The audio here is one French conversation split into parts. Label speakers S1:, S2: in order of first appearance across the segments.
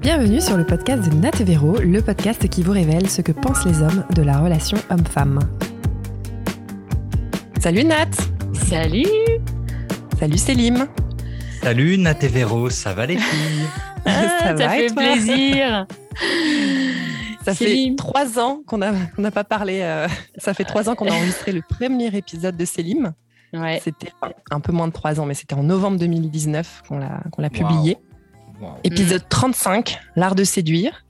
S1: Bienvenue sur le podcast de Nat et Véro, le podcast qui vous révèle ce que pensent les hommes de la relation homme-femme. Salut Nat
S2: Salut
S1: Salut Célim
S3: Salut Nat et Véro, ça va les filles?
S2: Ah, Ça, fait plaisir
S1: Ça fait trois ans qu'on n'a pas parlé. Euh, ça fait trois ans qu'on a enregistré le premier épisode de Célim.
S2: Ouais.
S1: C'était un peu moins de trois ans, mais c'était en novembre 2019 qu'on l'a publié. Épisode 35, l'art de séduire.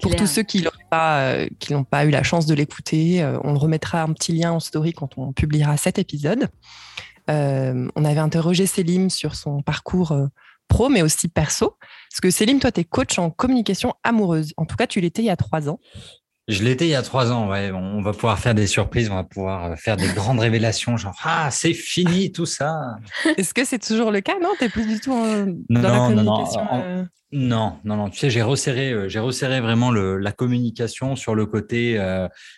S1: Pour tous ceux qui n'ont pas, euh, pas eu la chance de l'écouter, euh, on remettra un petit lien en story quand on publiera cet épisode. Euh, on avait interrogé Célim sur son parcours pro, mais aussi perso. Parce que Célim, toi, tu es coach en communication amoureuse. En tout cas, tu l'étais il y a trois ans.
S3: Je l'étais il y a trois ans, ouais. On va pouvoir faire des surprises, on va pouvoir euh, faire des grandes révélations, genre ah c'est fini tout ça.
S1: Est-ce que c'est toujours le cas? Non, t'es plus du tout dans la communication.
S3: Euh non, non, non, Tu sais, j'ai resserré, euh, j'ai resserré vraiment la communication sur le côté.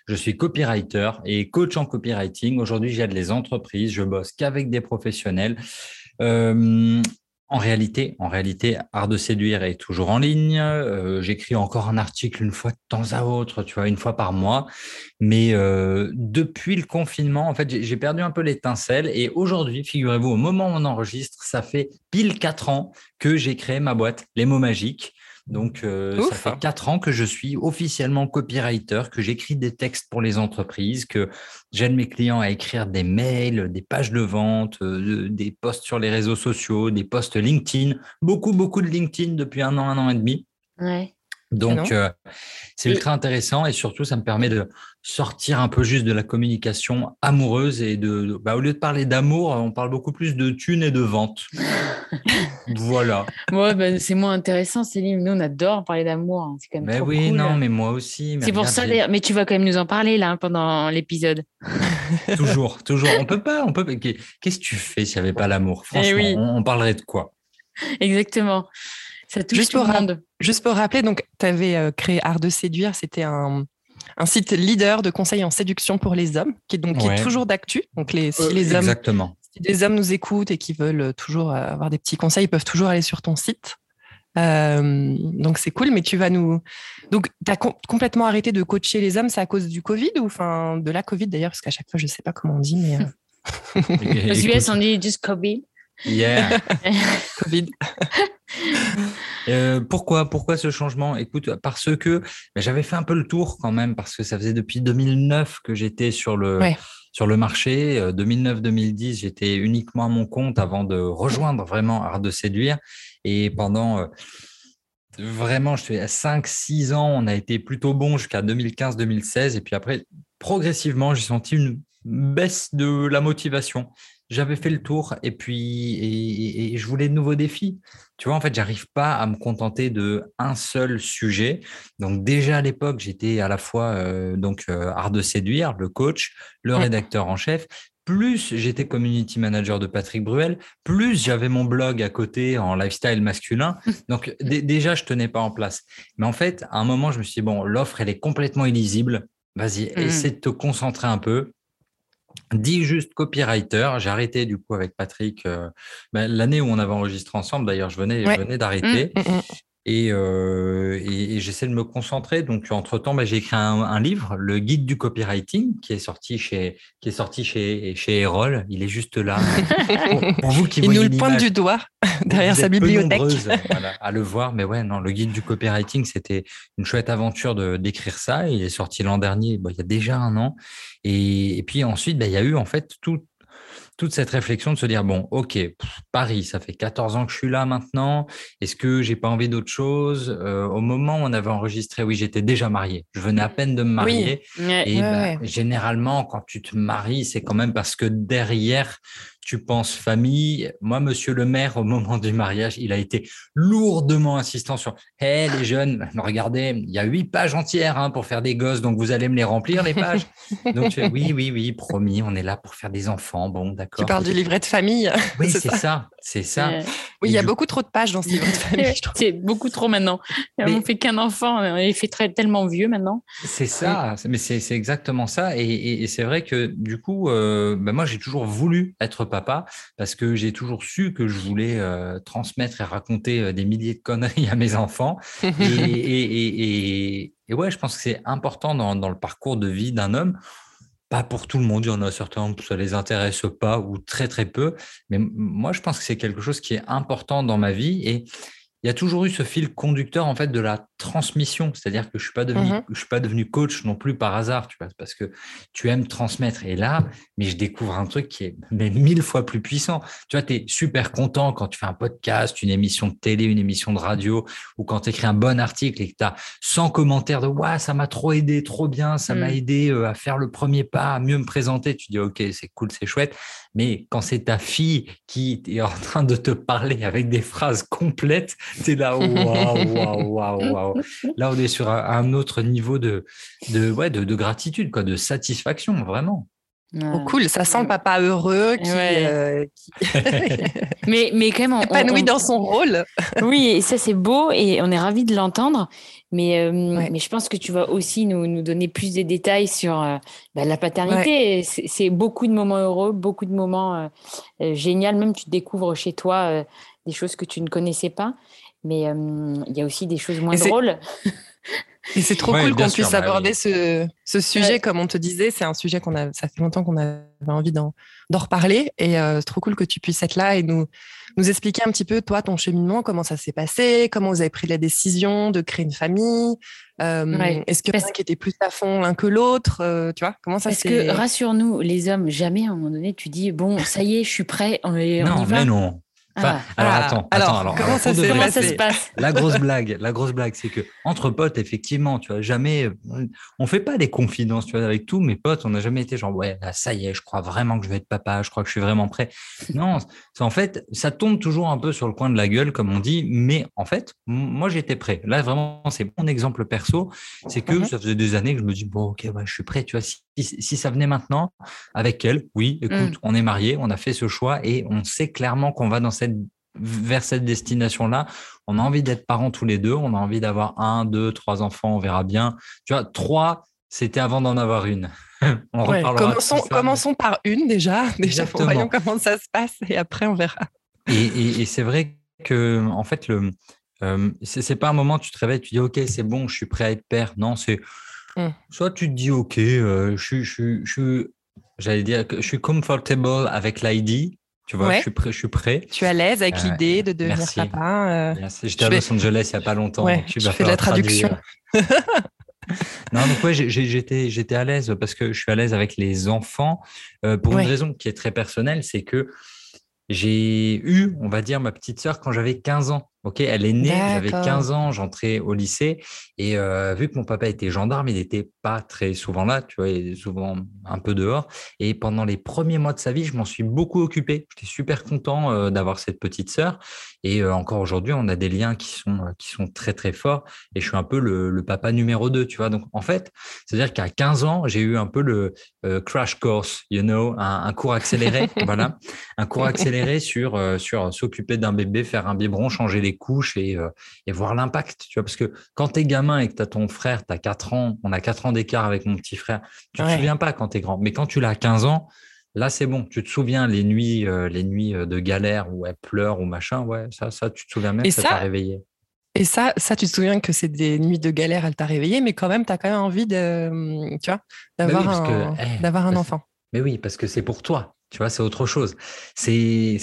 S3: je suis copywriter et coach en copywriting. Aujourd'hui, j'aide les entreprises. Je bosse qu'avec des professionnels. En réalité, en réalité, Art de séduire est toujours en ligne. Euh, j'écris encore un article une fois de temps à autre, tu vois, une fois par mois. Mais euh, depuis le confinement, en fait, j'ai perdu un peu l'étincelle. Et aujourd'hui, figurez-vous, au moment où on enregistre, ça fait pile quatre ans que j'ai créé ma boîte, Les mots magiques. Donc, euh, ça fait quatre ans que je suis officiellement copywriter, que j'écris des textes pour les entreprises, que j'aide mes clients à écrire des mails, des pages de vente, euh, des posts sur les réseaux sociaux, des posts LinkedIn, beaucoup, beaucoup de LinkedIn depuis un an, un an et demi.
S2: Ouais.
S3: Donc, euh, c'est ultra intéressant et surtout, ça me permet de sortir un peu juste de la communication amoureuse et de, bah, au lieu de parler d'amour, on parle beaucoup plus de thunes et de vente. voilà.
S2: Ouais, bah, c'est moins intéressant, Céline. Nous, on adore parler d'amour. Hein. C'est quand même mais
S3: oui, non, mais moi aussi.
S2: C'est pour ça, Mais tu vas quand même nous en parler là pendant l'épisode.
S3: toujours, toujours. On peut pas, on peut. Qu'est-ce que tu fais s'il n'y avait pas l'amour? Eh Franchement, on parlerait de quoi?
S2: Exactement. Ça touche
S1: juste
S2: tout
S1: pour,
S2: le monde.
S1: Juste pour rappeler, donc, tu avais euh, créé Art de séduire, c'était un, un, site leader de conseils en séduction pour les hommes, qui est, donc, qui est toujours d'actu. Donc, les, si euh, les hommes,
S3: exactement.
S1: si des hommes nous écoutent et qui veulent toujours avoir des petits conseils, ils peuvent toujours aller sur ton site. Euh, donc c'est cool, mais tu vas nous. Donc tu as complètement arrêté de coacher les hommes, c'est à cause du Covid ou enfin de la Covid d'ailleurs, parce qu'à chaque fois je sais pas comment on dit, mais.
S2: Aux US on dit juste Covid.
S3: Yeah.
S1: Covid.
S3: Euh, pourquoi, pourquoi ce changement? Écoute, parce que ben, j'avais fait un peu le tour quand même, parce que ça faisait depuis 2009 que j'étais sur le, sur le marché. 2009-2010, euh, j'étais uniquement à mon compte avant de rejoindre vraiment Art de séduire. Et pendant euh, vraiment, je fais 5-6 ans, on a été plutôt bon jusqu'à 2015-2016. Et puis après, progressivement, j'ai senti une baisse de la motivation j'avais fait le tour et puis et, je voulais de nouveaux défis. Tu vois, en fait, j'arrive pas à me contenter de un seul sujet. Donc déjà à l'époque, j'étais à la fois euh, donc euh, art de séduire, le coach, le mmh. rédacteur en chef. Plus j'étais community manager de Patrick Bruel, plus j'avais mon blog à côté en lifestyle masculin. Donc déjà, je tenais pas en place. Mais en fait, à un moment, je me suis dit, bon, l'offre, elle est complètement illisible. Vas-y, mmh. essaie de te concentrer un peu Dis juste copywriter. J'ai arrêté du coup avec Patrick euh, ben, l'année où on avait enregistré ensemble. D'ailleurs, je venais, je venais d'arrêter. Mmh, mmh, mmh. Euh, et, j'essaie de me concentrer. Donc, entre-temps, bah, j'ai écrit un, livre, le guide du copywriting, qui est sorti chez, qui est sorti chez, chez Erol. Il est juste là.
S1: pour, vous qui Il nous le pointe du doigt derrière sa bibliothèque.
S3: à le voir. Mais ouais, non, le guide du copywriting, c'était une chouette aventure d'écrire ça. Il est sorti l'an dernier, bah, il y a déjà un an. Et, puis ensuite, bah, il y a eu en fait tout, toute cette réflexion de se dire bon, ok, Paris, ça fait 14 ans que je suis là maintenant. Est-ce que j'ai pas envie d'autre chose? Euh, Au moment où on avait enregistré, oui, j'étais déjà marié. Je venais à peine de me marier. et bah, généralement, quand tu te maries, c'est quand même parce que derrière, tu penses famille. Moi, monsieur le maire, au moment du mariage, il a été lourdement insistant sur Hé, les jeunes, regardez, il y a huit pages entières hein, pour faire des gosses, donc vous allez me les remplir, les pages. donc, tu fais, oui, oui, oui, promis, on est là pour faire des enfants. Bon, d'accord.
S1: Tu parles du livret de famille.
S3: Oui, c'est ça, c'est ça.
S1: Oui, il y a beaucoup trop de pages dans ce livre de famille.
S2: c'est beaucoup trop maintenant. On fait qu'un enfant, il fait très, tellement vieux maintenant.
S3: C'est ça, mais c'est exactement ça. Et, c'est vrai que du coup, euh, ben moi, j'ai toujours voulu être papa parce que j'ai toujours su que je voulais euh, transmettre et raconter euh, des milliers de conneries à mes enfants. et, et, ouais, je pense que c'est important dans, dans le parcours de vie d'un homme pas pour tout le monde, il y en a certains ça les intéresse pas ou très très peu, mais moi je pense que c'est quelque chose qui est important dans ma vie et il y a toujours eu ce fil conducteur en fait de la transmission, c'est-à-dire que je suis pas devenu mmh je suis pas devenu coach non plus par hasard, tu vois, parce que tu aimes transmettre et là, mais je découvre un truc qui est mais mille fois plus puissant. Tu vois, tu es super content quand tu fais un podcast, une émission de télé, une émission de radio ou quand tu écris un bon article et que tu as 100 commentaires de "Waouh, ça m'a trop aidé, trop bien, ça m'a mmh. aidé euh, à faire le premier pas, à mieux me présenter." Tu dis "OK, c'est cool, c'est chouette." Mais quand c'est ta fille qui est en train de te parler avec des phrases complètes, tu es là waouh waouh waouh waouh Là, on est sur un, autre niveau de, de, ouais, de, gratitude, quoi, de satisfaction, vraiment.
S1: Oh, cool, ça sent le papa heureux qui, euh,
S2: mais, mais quand même
S1: on, épanoui dans son rôle.
S2: oui, et ça c'est beau et on est ravis de l'entendre. Mais, euh, mais je pense que tu vas aussi nous, nous donner plus de détails sur euh, bah, la paternité. C'est beaucoup de moments heureux, beaucoup de moments géniaux. Même tu découvres chez toi des choses que tu ne connaissais pas. Mais il y a aussi des choses moins drôles.
S1: Et c'est trop cool qu'on puisse bah aborder ce, ce, sujet, comme on te disait. C'est un sujet qu'on a, ça fait longtemps qu'on avait envie d'en, reparler. Et c'est trop cool que tu puisses être là et nous, nous expliquer un petit peu, toi, ton cheminement, comment ça s'est passé, comment vous avez pris la décision de créer une famille. Est-ce que l'un qui était plus à fond l'un que l'autre Tu vois, comment ça
S2: Parce que, rassure-nous, les hommes, jamais à un moment donné, tu dis, bon, ça y est, je suis prêt, on, y
S3: non,
S2: va.
S3: Mais non. Ah. alors attends,
S1: alors,
S3: alors,
S1: comment, ça, se passe
S3: La grosse blague, la grosse blague, c'est que entre potes, effectivement, tu vois, jamais, on fait pas des confidences, tu vois, avec tous mes potes, on n'a jamais été genre ouais, ça y est, je crois vraiment que je vais être papa, je crois que je suis vraiment prêt. Non, en fait, ça tombe toujours un peu sur le coin de la gueule, comme on dit, mais en fait, moi j'étais prêt. Là vraiment, c'est mon exemple perso, c'est que mm-hmm. ça faisait des années que je me dis bon, ok, je suis prêt, tu vois, si, si, ça venait maintenant avec elle, oui, écoute, mm. on est mariés, on a fait ce choix et on sait clairement qu'on va dans cette vers cette destination-là. On a envie d'être parents tous les deux. On a envie d'avoir un, deux, trois enfants. On verra bien. Tu vois, trois, c'était avant d'en avoir une.
S1: commençons, commençons, par une déjà. Déjà, voyons comment ça se passe et après on verra.
S3: Et, c'est vrai que, en fait, le, euh, c'est pas un moment où tu te réveilles, tu dis ok, c'est bon, je suis prêt à être père. Non, c'est hum. soit tu te dis ok, euh, je, je, je, j'allais dire que je suis comfortable avec l'ID tu vois, je, suis prêt, je suis prêt.
S1: Tu es à l'aise avec euh, l'idée de devenir papa.
S3: Euh, J'étais à Los Angeles il n'y a pas longtemps.
S1: Ouais, tu fais la traduction.
S3: non, donc ouais, j'étais, j'étais à l'aise parce que je suis à l'aise avec les enfants euh, pour une raison qui est très personnelle, c'est que j'ai eu, on va dire, ma petite sœur quand j'avais 15 ans. Ok, elle est née, j'avais 15 ans, j'entrais au lycée et euh, vu que mon papa était gendarme, il n'était pas très souvent là, tu vois, il est souvent un peu dehors. Et pendant les premiers mois de sa vie, je m'en suis beaucoup occupé. J'étais super content euh, d'avoir cette petite sœur et euh, encore aujourd'hui, on a des liens qui sont qui sont très très forts et je suis un peu le, papa numéro 2, tu vois. Donc en fait, c'est-à-dire qu'à 15 ans, j'ai eu un peu le crash course, you know, un, cours accéléré, voilà, un cours accéléré sur sur s'occuper d'un bébé, faire un biberon, changer les couches euh, et, voir l'impact. Tu vois, parce que quand tu es gamin et que tu as ton frère, tu as 4 ans, on a 4 ans d'écart avec mon petit frère, tu ne te souviens pas quand tu es grand. Mais quand tu l'as 15 ans, là, c'est bon. Tu te souviens les nuits, euh, les nuits euh, de galère où elle pleure ou machin. Ouais, ça, ça tu te souviens même, ça t'a réveillé.
S1: Et ça, ça, tu te souviens que c'est des nuits de galère, elle t'a réveillé, mais quand même, tu as quand même envie de, tu vois, d'avoir bah un, eh, d'avoir un enfant.
S3: Mais oui, parce que c'est pour toi. Tu vois, c'est autre chose. C'est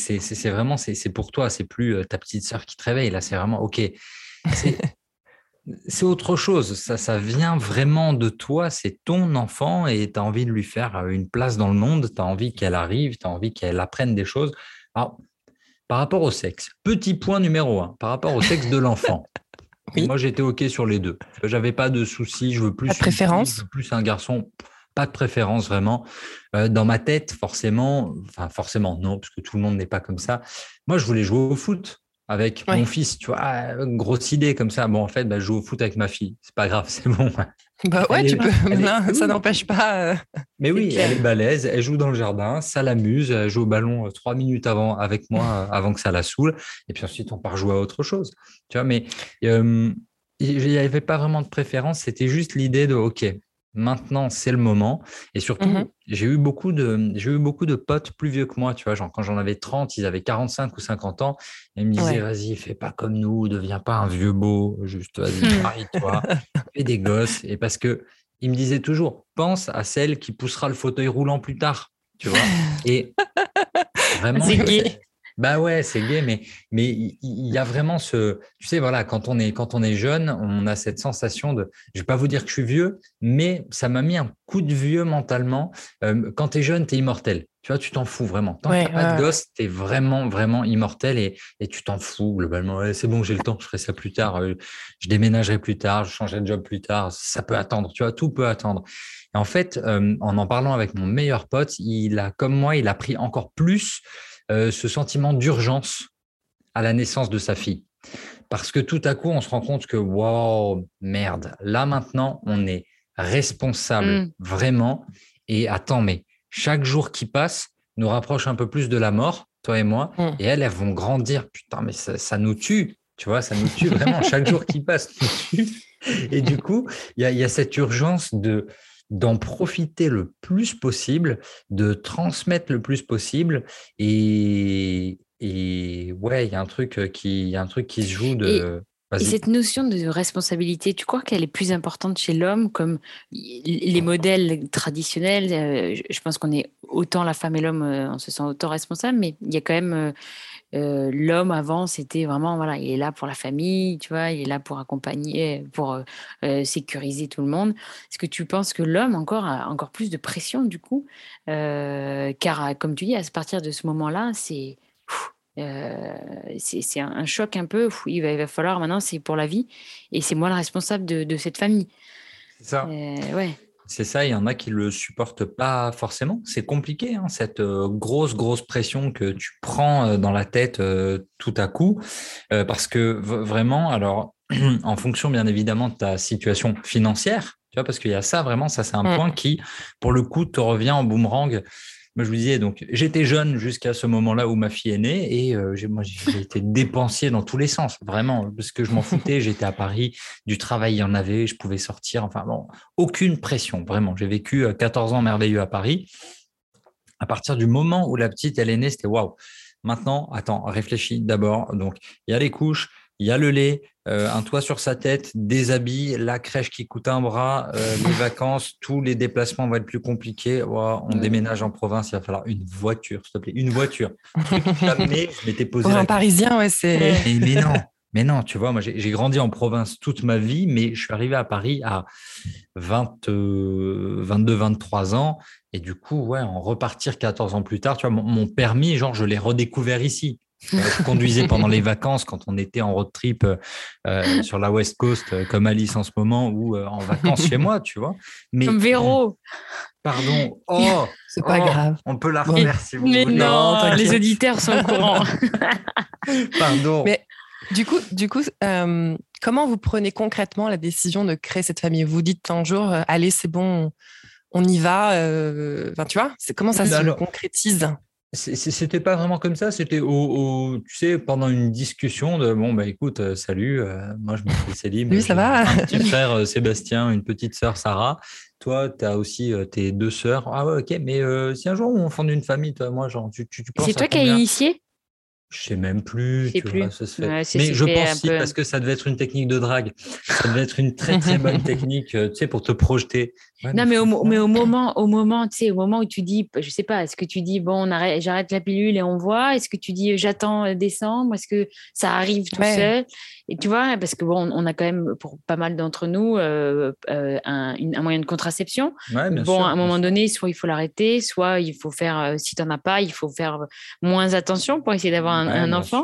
S3: vraiment, c'est pour toi. C'est plus euh, ta petite sœur qui te réveille. Là, c'est vraiment, OK. C'est autre chose. Ça, ça vient vraiment de toi. C'est ton enfant et tu as envie de lui faire euh, une place dans le monde. Tu as envie qu'elle arrive. Tu as envie qu'elle apprenne des choses. Alors, par rapport au sexe, petit point numéro un, par rapport au sexe de l'enfant. Moi, j'étais OK sur les deux. J'avais pas de soucis. Je veux plus,
S1: préférence.
S3: Je veux plus un garçon pas de préférence vraiment. Euh, dans ma tête, forcément, enfin forcément non, parce que tout le monde n'est pas comme ça. Moi, je voulais jouer au foot. avec mon fils, tu vois, ah, grosse idée comme ça. Bon, en fait, bah, je joue au foot avec ma fille. C'est pas grave, c'est bon.
S1: Bah ouais, tu peux. ça n'empêche pas.
S3: Euh, Mais oui, elle est balèze, elle joue dans le jardin, ça l'amuse, elle joue au ballon euh, trois minutes avant avec moi, avant que ça la saoule. Et puis ensuite, on part jouer à autre chose. Tu vois, mais il n'y avait pas vraiment de préférence. C'était juste l'idée de, OK, maintenant c'est le moment. Et surtout, mmh j'ai eu beaucoup de j'ai eu beaucoup de potes plus vieux que moi, tu vois, genre quand j'en avais 30, ils avaient 45 ou 50 ans, et ils me disaient vas-y, fais pas comme nous, deviens pas un vieux beau, juste vas-y, marie-toi, fais des gosses. Et parce que ils me disaient toujours pense à celle qui poussera le fauteuil roulant plus tard, tu vois. Et vraiment bah ouais, c'est gay, mais mais il y, a vraiment ce, tu sais, voilà, quand on est quand on est jeune, on a cette sensation de, je vais pas vous dire que je suis vieux, mais ça m'a mis un coup de vieux mentalement. Euh, quand tu es jeune, tu es immortel. Tu vois, tu t'en fous vraiment. Tant que pas de gosse, tu es vraiment, vraiment immortel et, et tu t'en fous globalement. c'est bon, j'ai le temps, je ferai ça plus tard. Euh, je déménagerai plus tard, je changerai de job plus tard. Ça peut attendre, tu vois, tout peut attendre. Et en fait, euh, en en parlant avec mon meilleur pote, il a, comme moi, il a pris encore plus euh, ce sentiment d'urgence à la naissance de sa fille. Parce que tout à coup, on se rend compte que, wow, merde, là maintenant, on est responsable mm. vraiment. Et attends, mais chaque jour qui passe nous rapproche un peu plus de la mort, toi et moi. Mm. Et elles, elles vont grandir. Putain, mais ça, nous tue. Tu vois, ça nous tue vraiment. chaque jour qui passe nous tue. Et du coup, il y a, cette urgence de d'en profiter le plus possible, de transmettre le plus possible. Et, et ouais, il y a un truc euh, qui, y a un truc qui se joue de.
S2: Et, cette notion de responsabilité, tu crois qu'elle est plus importante chez l'homme comme les modèles traditionnels euh, Je pense qu'on est autant la femme et l'homme, euh, on se sent autant responsable, mais il y a quand même euh, l'homme avant, c'était vraiment, voilà, il est là pour la famille, tu vois, il est là pour accompagner, pour euh, sécuriser tout le monde. Est-ce que tu penses que l'homme encore a encore plus de pression du coup? Car, comme tu dis, à partir de ce moment-là, c'est c'est un, choc un peu. il, va, il va falloir maintenant, c'est pour la vie, et c'est moi le responsable de, de cette famille.
S3: C'est ça. ouais. C'est ça, il y en a qui le supportent pas forcément. C'est compliqué, hein, cette euh, grosse, grosse pression que tu prends euh, dans la tête euh, tout à coup, parce que vraiment, alors, en fonction bien évidemment de ta situation financière, tu vois, parce qu'il y a ça vraiment, ça c'est un mm. point qui, pour le coup, te revient en boomerang moi, je vous disais, donc, j'étais jeune jusqu'à ce moment-là où ma fille est née et euh, moi, j'ai été dépensier dans tous les sens, vraiment, parce que je m'en foutais. J'étais à Paris, du travail, il y en avait, je pouvais sortir. Enfin, bon, aucune pression, vraiment. J'ai vécu 14 euh, ans merveilleux à Paris. À partir du moment où la petite, elle est née, c'était waouh. Maintenant, attends, réfléchis d'abord. Donc, il y a les couches, il y a le lait, euh, un toit sur sa tête, des habits, la crèche qui coûte un bras, euh, les vacances, tous les déplacements vont être plus compliqués. on déménage en province, il va falloir une voiture, s'il te plaît, une voiture.
S1: Jamais je m'étais posé. Pour un Parisien, ouais, c'est.
S3: Mais, non, mais non, tu vois, moi j'ai grandi en province toute ma vie, mais je suis arrivé à Paris à 20, 22, 23 ans. Et du coup, ouais, en repartir 14 ans plus tard, tu vois, mon permis, genre, je l'ai redécouvert ici. Je conduisais pendant les vacances quand on était en road trip euh, sur la West Coast, euh, comme Alice en ce moment, ou euh, en vacances chez moi, tu vois.
S2: Mais, comme Véro.
S3: Pardon. Oh,
S1: c'est pas
S3: oh,
S1: grave.
S3: On peut la remercier.
S2: Mais non, les auditeurs sont au courant.
S3: Pardon.
S1: Mais du coup, du coup comment vous prenez concrètement la décision de créer cette famille? Vous dites un jour, allez, c'est bon, on y va. Enfin, tu vois, comment ça se concrétise?
S3: C'était pas vraiment comme ça, c'était au, tu sais, pendant une discussion de bon, bah écoute, euh, salut, euh, moi je m'appelle Céline.
S1: Oui, ça va.
S3: Un petit frère euh, Sébastien, une petite sœur Sarah. Toi, tu as aussi tes deux sœurs. Ah ouais, ok, mais si un jour on fonde une famille, toi, moi, genre, tu, tu,
S2: C'est toi qui as initié?
S3: Je sais même plus. Tu Vois, ça se fait. mais je pense si, parce que ça devait être une technique de drague. Ça devait être une très très bonne technique, tu sais, pour te projeter.
S2: non, mais au, mais au moment, au moment, tu sais, au moment où tu dis, je sais pas, est-ce que tu dis bon, j'arrête la pilule et on voit? Est-ce que tu dis j'attends euh, décembre? Est-ce que ça arrive tout seul? Et tu vois, parce que bon, on a quand même pour pas mal d'entre nous euh, euh, un, moyen de contraception. bon, à un moment donné, soit il faut l'arrêter, soit il faut faire, si tu n'en as pas, il faut faire moins attention pour essayer d'avoir un un, enfant.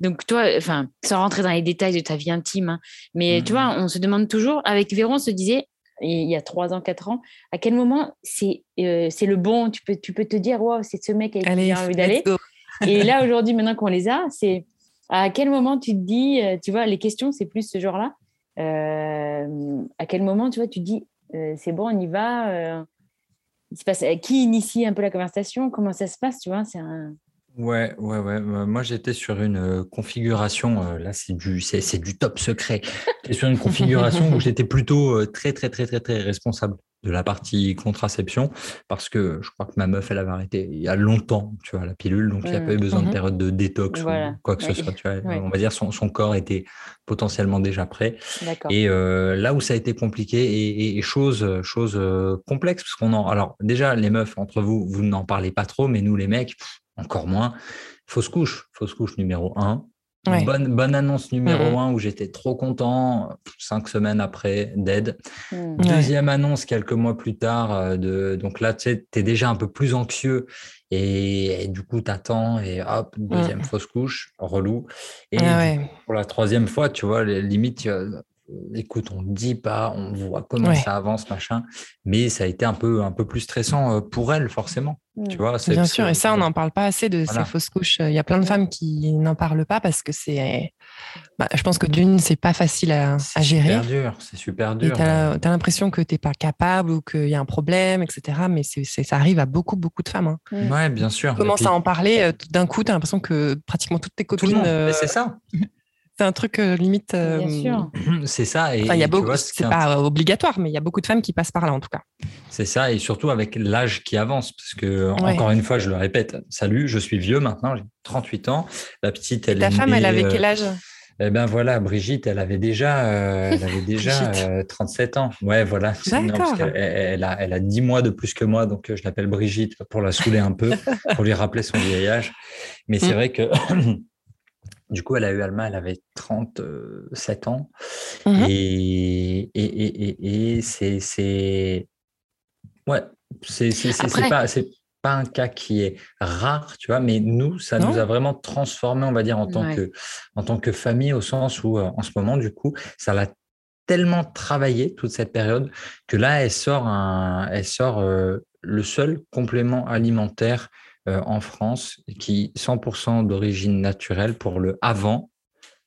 S2: Donc, toi, enfin, sans rentrer dans les détails de ta vie intime, hein, mais tu vois, on se demande toujours, avec Véron, on se disait, il y a trois ans, quatre ans, à quel moment c'est euh, c'est le bon, tu peux, tu peux te dire, wow, c'est ce mec avec qui j'ai envie d'aller. Et là, aujourd'hui, maintenant qu'on les a, c'est À quel moment tu te dis, tu vois, les questions, c'est plus ce genre-là. à quel moment, tu vois, tu te dis, c'est bon, on y va. il se passe, qui initie un peu la conversation Comment ça se passe, tu vois C'est un.
S3: Ouais, ouais, ouais. Moi, j'étais sur une configuration. là, c'est du, c'est, du top secret. J'étais sur une configuration où j'étais plutôt très, très, très, très, très responsable de la partie contraception parce que je crois que ma meuf elle avait arrêté il y a longtemps tu vois la pilule donc il n'y a pas eu besoin de mmh. période de détox ou quoi que ce soit tu vois, on va dire son, son corps était potentiellement déjà prêt et euh, là où ça a été compliqué et, et, chose chose euh, complexe parce qu'on en alors déjà les meufs entre vous vous n'en parlez pas trop mais nous les mecs encore moins fausse couche fausse couche numéro un Bonne, bonne, annonce numéro un où j'étais trop content, cinq semaines après, dead. Mm. Deuxième annonce quelques mois plus tard, euh, de, donc là, tu sais, es déjà un peu plus anxieux et, du coup, tu attends et hop, deuxième mm. fausse couche, relou. Et ah pour la troisième fois, tu vois, limite, écoute, on ne dit pas, on voit comment ça avance, machin, mais ça a été un peu, un peu plus stressant euh, pour elle, forcément. Tu vois,
S1: Bien sûr, et ça, on n'en parle pas assez de ces fausses couches. Il y a plein de femmes qui n'en parlent pas parce que c'est. Bah, je pense que d'une, c'est pas facile à, gérer.
S3: C'est super dur, c'est super dur.
S1: Tu as, l'impression que tu n'es pas capable ou qu'il y a un problème, etc. Mais ça arrive à beaucoup, beaucoup de femmes. Hein.
S3: Ouais, bien sûr.
S1: Tu commences à en parler, euh, d'un coup, tu as l'impression que pratiquement toutes tes copines.
S3: Euh, c'est ça.
S1: C'est un truc euh, limite.
S2: Bien euh, sûr.
S3: C'est ça. Et,
S1: il y a beaucoup. C'est pas obligatoire, mais il y a beaucoup de femmes qui passent par là en tout cas.
S3: C'est ça, et surtout avec l'âge qui avance, parce que encore une fois, je le répète. Salut, je suis vieux maintenant, j'ai 38 ans. La petite, elle.
S1: ta femme, elle avait quel âge?
S3: eh ben voilà, Brigitte, elle avait déjà, euh, elle avait déjà 37 ans. Ouais, voilà.
S1: D'accord.
S3: Elle, a, elle a 10 mois de plus que moi, donc je l'appelle Brigitte pour la saouler un peu, pour lui rappeler son vieil âge. Mais c'est mm. vrai que Du coup, elle a eu Alma, elle avait 37 ans. Mmh et, et, et, c'est. Ouais, c'est pas, pas un cas qui est rare, tu vois, mais nous, ça nous a vraiment transformé, on va dire, en tant, que, en tant que famille, au sens où, euh, en ce moment, du coup, ça l'a tellement travaillé toute cette période que là, elle sort, un, elle sort euh, le seul complément alimentaire euh, en France qui 100% d'origine naturelle pour le avant,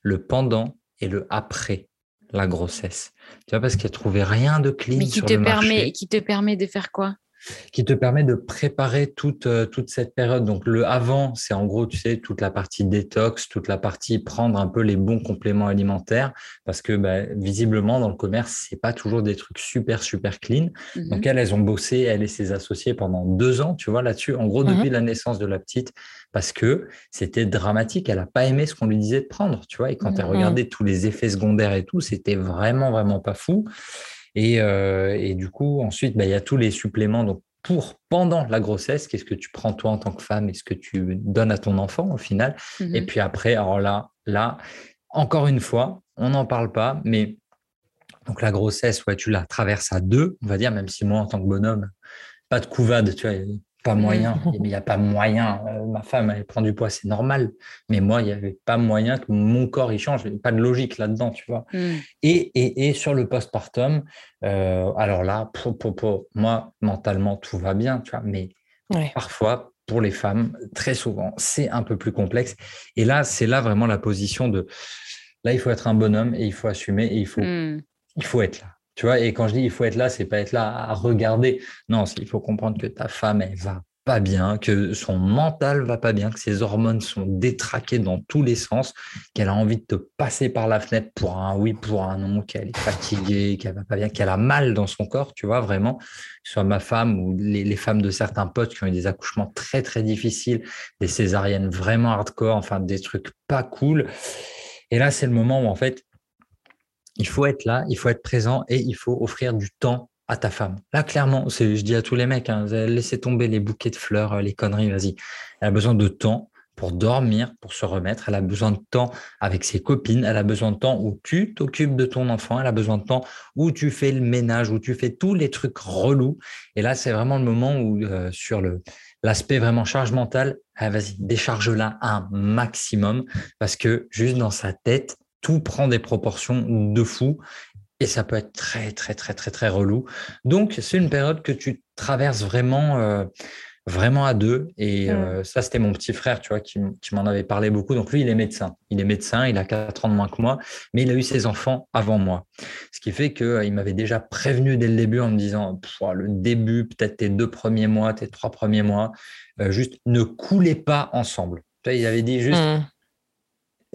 S3: le pendant et le après la grossesse. Tu vois, parce qu'elle trouvait rien de clean
S2: Mais qui te permet, Qui te permet de faire quoi?
S3: Qui te permet de préparer toute, euh, toute cette période. Donc, le avant, c'est en gros, tu sais, toute la partie détox, toute la partie prendre un peu les bons compléments alimentaires, parce que bah, visiblement, dans le commerce, c'est pas toujours des trucs super, super clean. Mhm. Donc, elles, elles ont bossé, elle et ses associés pendant deux ans, tu vois, là-dessus, en gros, depuis mhm. la naissance de la petite, parce que c'était dramatique. Elle n'a pas aimé ce qu'on lui disait de prendre, tu vois. Et quand elle mhm. regardait tous les effets secondaires et tout, c'était vraiment, vraiment pas fou. Euh, et, du coup, ensuite, bah, il y a tous les suppléments. Donc, pour pendant la grossesse, qu'est-ce que tu prends toi en tant que femme et ce que tu donnes à ton enfant au final. Mmh et puis après, alors là, là, encore une fois, on n'en parle pas, mais donc la grossesse, ouais, tu la traverses à deux, on va dire, même si moi, en tant que bonhomme, pas de couvade, tu vois, pas moyen. il n'y a pas moyen. Euh, ma femme, elle prend du poids, c'est normal. Mais moi, il n'y avait pas moyen que mon corps il change. Il n'y a pas de logique là-dedans, tu vois. Mm. Et, et, et, sur le postpartum, euh, alors là, pour, moi, mentalement, tout va bien, tu vois. Mais parfois, pour les femmes, très souvent, c'est un peu plus complexe. Et là, c'est là vraiment la position de. Là, il faut être un bonhomme et il faut assumer et il faut, mm. il faut être là. Tu vois, et quand je dis il faut être là, c'est pas être là à regarder. Non, il faut comprendre que ta femme, elle va pas bien, que son mental va pas bien, que ses hormones sont détraquées dans tous les sens, qu'elle a envie de te passer par la fenêtre pour un oui, pour un non, qu'elle est fatiguée, qu'elle va pas bien, qu'elle a mal dans son corps, tu vois, vraiment. Que soit ma femme ou les, les, femmes de certains potes qui ont eu des accouchements très, très difficiles, des césariennes vraiment hardcore, enfin, des trucs pas cool. Et là, c'est le moment où, en fait, il faut être là, il faut être présent et il faut offrir du temps à ta femme. Là, clairement, je dis à tous les mecs, hein, laissez tomber les bouquets de fleurs, euh, les conneries, vas-y. Elle a besoin de temps pour dormir, pour se remettre. Elle a besoin de temps avec ses copines. Elle a besoin de temps où tu t'occupes de ton enfant. Elle a besoin de temps où tu fais le ménage, où tu fais tous les trucs relous. Et là, c'est vraiment le moment où, euh, sur le, l'aspect vraiment charge mentale, ah, vas-y, décharge-la un maximum parce que juste dans sa tête, tout prend des proportions de fou et ça peut être très, très, très, très, très relou. Donc, c'est une période que tu traverses vraiment, euh, vraiment à deux. Et euh, ça, c'était mon petit frère, tu vois, qui, m'en avait parlé beaucoup. Donc lui, il est médecin. Il est médecin, il a quatre ans de moins que moi, mais il a eu ses enfants avant moi. Ce qui fait qu'il euh, m'avait déjà prévenu dès le début en me disant, le début, peut-être tes deux premiers mois, tes trois premiers mois, euh, juste ne coulez pas ensemble. il avait dit juste, mmh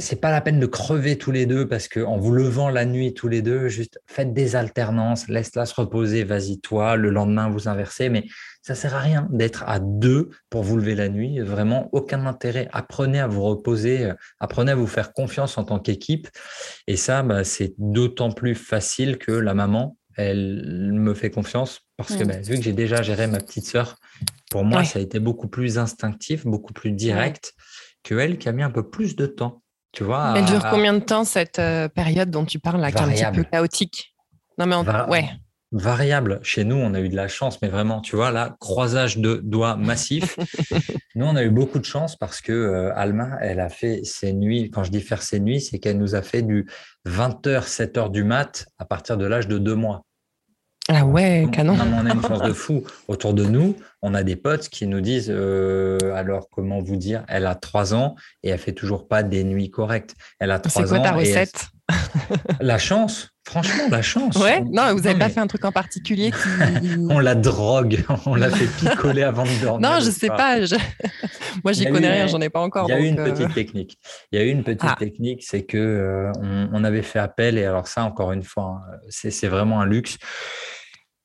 S3: c'est pas la peine de crever tous les deux parce que en vous levant la nuit tous les deux, juste faites des alternances, laisse-la se reposer, vas-y toi, le lendemain vous inversez, mais ça sert à rien d'être à deux pour vous lever la nuit, vraiment aucun intérêt. Apprenez à vous reposer, apprenez à vous faire confiance en tant qu'équipe, et ça, bah, c'est d'autant plus facile que la maman, elle me fait confiance parce que bah, vu que j'ai déjà géré ma petite sœur, pour moi, ça a été beaucoup plus instinctif, beaucoup plus direct que elle qui a mis un peu plus de temps tu vois,
S1: Elle dure combien de temps cette euh, période dont tu parles, là, qui est un petit peu chaotique?
S3: Non, mais ouais. Variable. Chez nous, on a eu de la chance, mais vraiment, tu vois, là, croisage de doigts massif. nous, on a eu beaucoup de chance parce que euh, Alma, elle a fait ses nuits. Quand je dis faire ses nuits, c'est qu'elle nous a fait du 20h, 7h du mat à partir de l'âge de deux mois.
S1: Ah ouais, canon.
S3: on a une chance de fou. Autour de nous, on a des potes qui nous disent euh, alors comment vous dire, elle a trois ans et elle fait toujours pas des nuits correctes. Elle a trois ans.
S1: C'est quoi ta recette
S3: La chance. Franchement, la chance.
S1: Ouais, non, vous n'avez pas fait un truc en particulier
S3: On la drogue, on l'a fait picoler avant de dormir.
S1: Non, je sais pas. Moi, j'y connais rien, j'en ai pas encore.
S3: Il y a eu une euh, petite technique. Il y a eu une petite ah. technique, c'est que euh, on, avait fait appel, et alors ça, encore une fois, hein, c'est vraiment un luxe.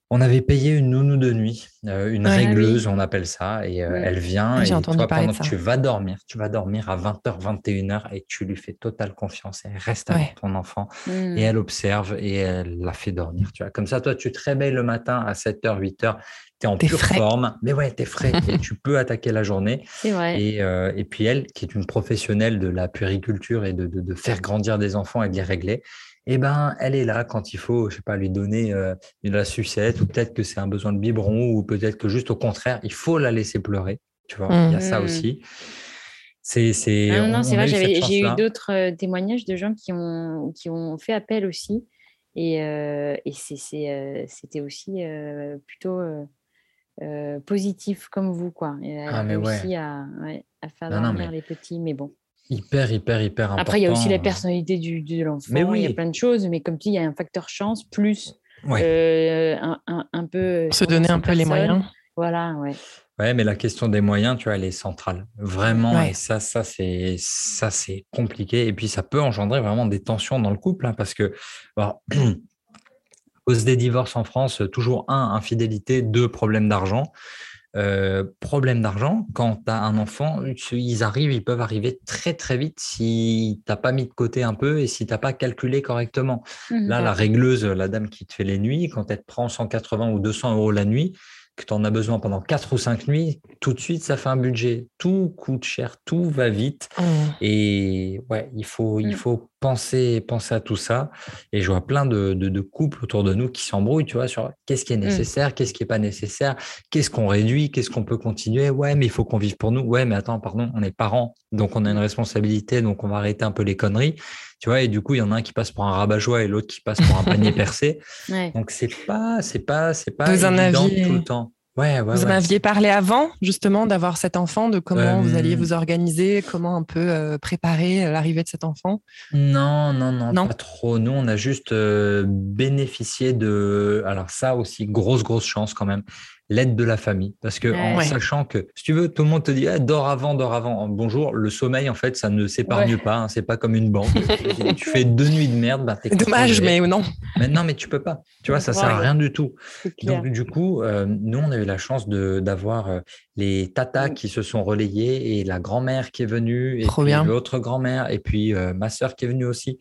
S3: On avait payé une nounou de nuit, euh, une régleuse, on appelle ça, et euh, elle vient. et toi, pendant que tu vas dormir, tu vas dormir à 20h, 21h et tu lui fais totale confiance. Elle reste avec ton enfant et mmh. elle observe et elle la fait dormir. Tu vois. Comme ça, toi, tu te réveilles le matin à 7h, 8h, tu es en pure forme, mais ouais, tu es frais et tu peux attaquer la journée. Et, euh, et, puis elle, qui est une professionnelle de la puériculture et de, de faire grandir des enfants et de les régler, eh ben, elle est là quand il faut, je sais pas, lui donner euh, de la sucette, ou peut-être que c'est un besoin de biberon, ou peut-être que juste au contraire, il faut la laisser pleurer. Tu vois, il y a ça mmh. aussi.
S2: C'est, c'est. Ah non, c'est vrai, j'ai eu d'autres euh, témoignages de gens qui ont, qui ont fait appel aussi. Et, euh, et c'est, c'était aussi plutôt positif comme vous, quoi. Et elle ah, a réussi à, à, faire dormir les petits, mais bon.
S3: Hyper, hyper, hyper important.
S2: Après, il y a aussi la personnalité du, de l'enfant. Mais oui. Il y a plein de choses, mais comme tu dis, il y a un facteur chance plus euh, un, peu.
S1: Se donner un peu les moyens.
S2: Voilà, ouais.
S3: Ouais, mais la question des moyens, tu vois, elle est centrale. Vraiment, et ça, ça, c'est, ça, c'est compliqué. Et puis, ça peut engendrer vraiment des tensions dans le couple, hein, parce que, alors, cause des divorces en France, toujours un, infidélité, deux, problèmes d'argent. Euh, problème d'argent, quand tu as un enfant, ils arrivent, ils peuvent arriver très très vite si tu n'as pas mis de côté un peu et si tu n'as pas calculé correctement. Mmh, Là, la régleuse, la dame qui te fait les nuits, quand elle te prend 180 ou 200 euros la nuit, que tu en as besoin pendant 4 ou 5 nuits, tout de suite, ça fait un budget. Tout coûte cher, tout va vite. Mmh. Et ouais, il faut, il mmh. faut penser, penser à tout ça. Et je vois plein de, de, couples autour de nous qui s'embrouillent, tu vois, sur qu'est-ce qui est mmh. nécessaire, qu'est-ce qui n'est pas nécessaire, qu'est-ce qu'on réduit, qu'est-ce qu'on peut continuer. Ouais, mais il faut qu'on vive pour nous. Ouais, mais attends, pardon, on est parents, donc on a une responsabilité, donc on va arrêter un peu les conneries. Tu vois, et du coup, il y en a un qui passe pour un rabat-joie et l'autre qui passe pour un panier percé. Donc, c'est pas, c'est pas, c'est pas évident tout le temps.
S1: Ouais, ouais, vous en aviez parlé avant, justement, d'avoir cet enfant, de comment vous alliez euh, vous organiser, comment un peu euh, préparer euh, l'arrivée de cet enfant?
S3: Non, non, non, non, pas trop. Nous, on a juste bénéficié de. Alors, ça aussi, grosse, grosse chance quand même l'aide de la famille. Parce que en sachant que, si tu veux, tout le monde te dit ah, dors avant, dors avant. Bonjour, le sommeil, en fait, ça ne s'épargne pas. Hein, c'est pas comme une banque. tu fais deux nuits de merde, bah,
S1: Dommage, mais non.
S3: Mais non, mais tu peux pas. Tu vois, ça sert à rien du tout. Donc, du coup, euh, nous, on a eu la chance d'avoir euh, les tatas mm. qui se sont relayés et la grand-mère qui est venue, et puis l'autre grand-mère, et puis euh, ma sœur qui est venue aussi.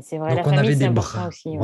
S2: c'est vrai. Donc, on avait des bras. Aussi,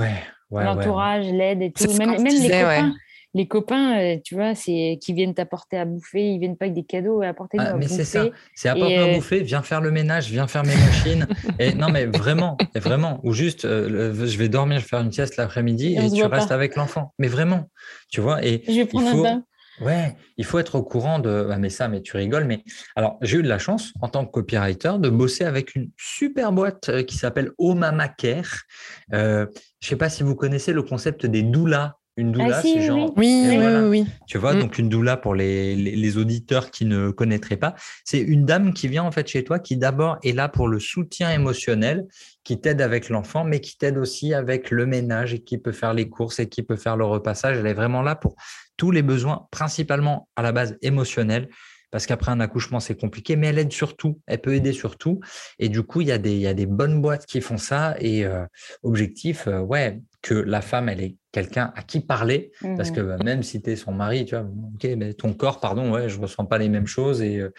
S2: L'entourage, l'aide et tout. Même, même les copains les copains, euh, tu vois, c'est qui viennent t'apporter à bouffer, ils viennent pas avec des cadeaux, apporter ah,
S3: Mais c'est ça, c'est apporter à euh, bouffer, viens faire le ménage, viens faire mes machines. et non, mais vraiment, vraiment, ou juste, euh, je vais dormir, je vais faire une sieste l'après-midi et, tu restes avec l'enfant. Mais vraiment, tu vois. Et
S2: je vais prendre un bain.
S3: Ouais, il faut être au courant de. Ah, mais ça, mais tu rigoles. Mais alors, j'ai eu de la chance en tant que copywriter de bosser avec une super boîte qui s'appelle Omama Care. je ne sais pas si vous connaissez le concept des doulas Une doula,
S2: ah,
S3: c'est genre.
S1: Oui, oui, oui,
S3: Tu vois, mm. donc une doula pour les, les, auditeurs qui ne connaîtraient pas, c'est une dame qui vient en fait chez toi qui d'abord est là pour le soutien émotionnel, qui t'aide avec l'enfant, mais qui t'aide aussi avec le ménage et qui peut faire les courses et qui peut faire le repassage. Elle est vraiment là pour tous les besoins, principalement à la base émotionnelle parce qu'après un accouchement, c'est compliqué, mais elle aide surtout, elle peut aider surtout. Et du coup, il y a des, il y a des bonnes boîtes qui font ça. Et euh, objectif, euh, ouais, que la femme, elle ait quelqu'un à qui parler, parce mmh. que bah, même si tu es son mari, tu vois, ok, mais ton corps, pardon, ouais, je ne ressens pas les mêmes choses. Et, euh,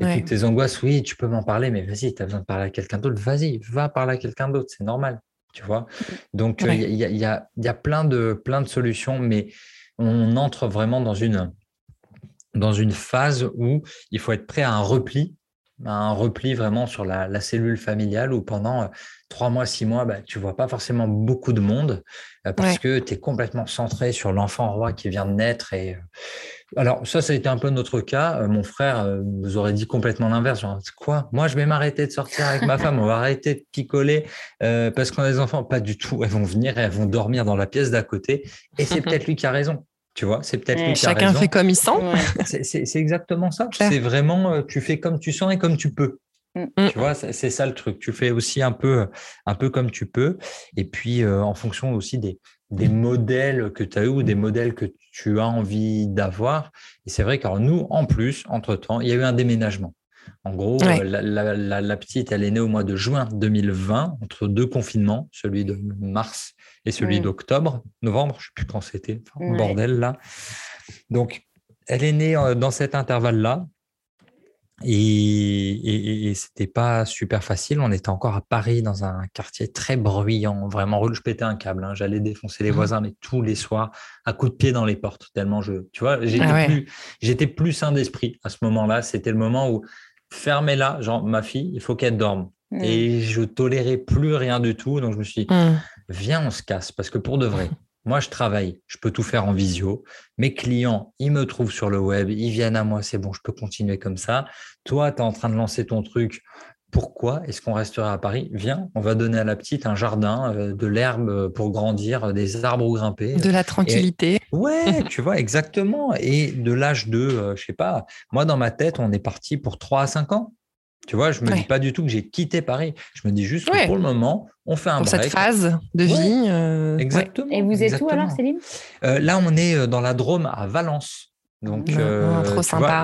S3: toutes tes angoisses, oui, tu peux m'en parler, mais vas-y, tu as besoin de parler à quelqu'un d'autre, vas-y, va parler à quelqu'un d'autre, c'est normal. Tu vois Donc, il y, a, y, a, y a plein de, plein de solutions, mais on entre vraiment dans une dans une phase où il faut être prêt à un repli, un repli vraiment sur la, cellule familiale où pendant euh, trois mois, six mois, bah, tu vois pas forcément beaucoup de monde euh, parce que tu es complètement centré sur l'enfant roi qui vient de naître. Et, euh, alors, ça, ça a été un peu notre cas. Mon frère nous aurait dit complètement l'inverse. Quoi? Moi, je vais m'arrêter de sortir avec ma femme, on va arrêter de picoler parce qu'on a des enfants. Pas du tout. Elles vont venir et elles vont dormir dans la pièce d'à côté. Et c'est peut-être lui qui a raison. Tu vois, c'est peut-être
S1: Chacun
S3: raison.
S1: fait comme il sent.
S3: C'est exactement ça. C'est vraiment, euh, tu fais comme tu sens et comme tu peux. Mm. Tu vois, c'est ça le truc. Tu fais aussi un peu, un peu comme tu peux. Et puis, euh, en fonction aussi des, des modèles que tu as eu ou des modèles que tu as envie d'avoir. Et c'est vrai que nous, en plus, entre-temps, il y a eu un déménagement. En gros, euh, la, petite, elle est née au mois de juin 2020, entre deux confinements, celui de mars et celui d'octobre, novembre, je ne sais plus quand c'était, bordel là. Donc, elle est née euh, dans cet intervalle-là. Et, et, c'était pas super facile. On était encore à Paris dans un quartier très bruyant, vraiment. Je pétais un câble. Hein. J'allais défoncer les mmh. voisins, mais tous les soirs, à coups de pied dans les portes. Tellement je, tu vois, j'étais ah plus, j'étais plus sain d'esprit à ce moment-là. C'était le moment où fermez-la, genre ma fille, il faut qu'elle dorme. Mm. Et je tolérais plus rien du tout. Donc je me suis dit, mm. viens, on se casse. Parce que pour de vrai, moi, je travaille, je peux tout faire en visio. Mes clients, ils me trouvent sur le web, ils viennent à moi, c'est bon, je peux continuer comme ça. Toi, tu es en train de lancer ton truc, pourquoi est-ce qu'on restera à Paris? Viens, on va donner à la petite un jardin, euh, de l'herbe pour grandir, des arbres où grimper.
S1: De la tranquillité.
S3: ouais, tu vois, exactement. Et de l'âge de, euh, je sais pas, moi dans ma tête, on est parti pour 3 à 5 ans. Tu vois, je me dis pas du tout que j'ai quitté Paris. Je me dis juste que pour le moment, on fait un pour
S1: cette phase de vie. Euh,
S3: exactement.
S2: Et vous êtes où alors, Céline?
S3: Là, on est dans la Drôme à Valence. Donc, euh,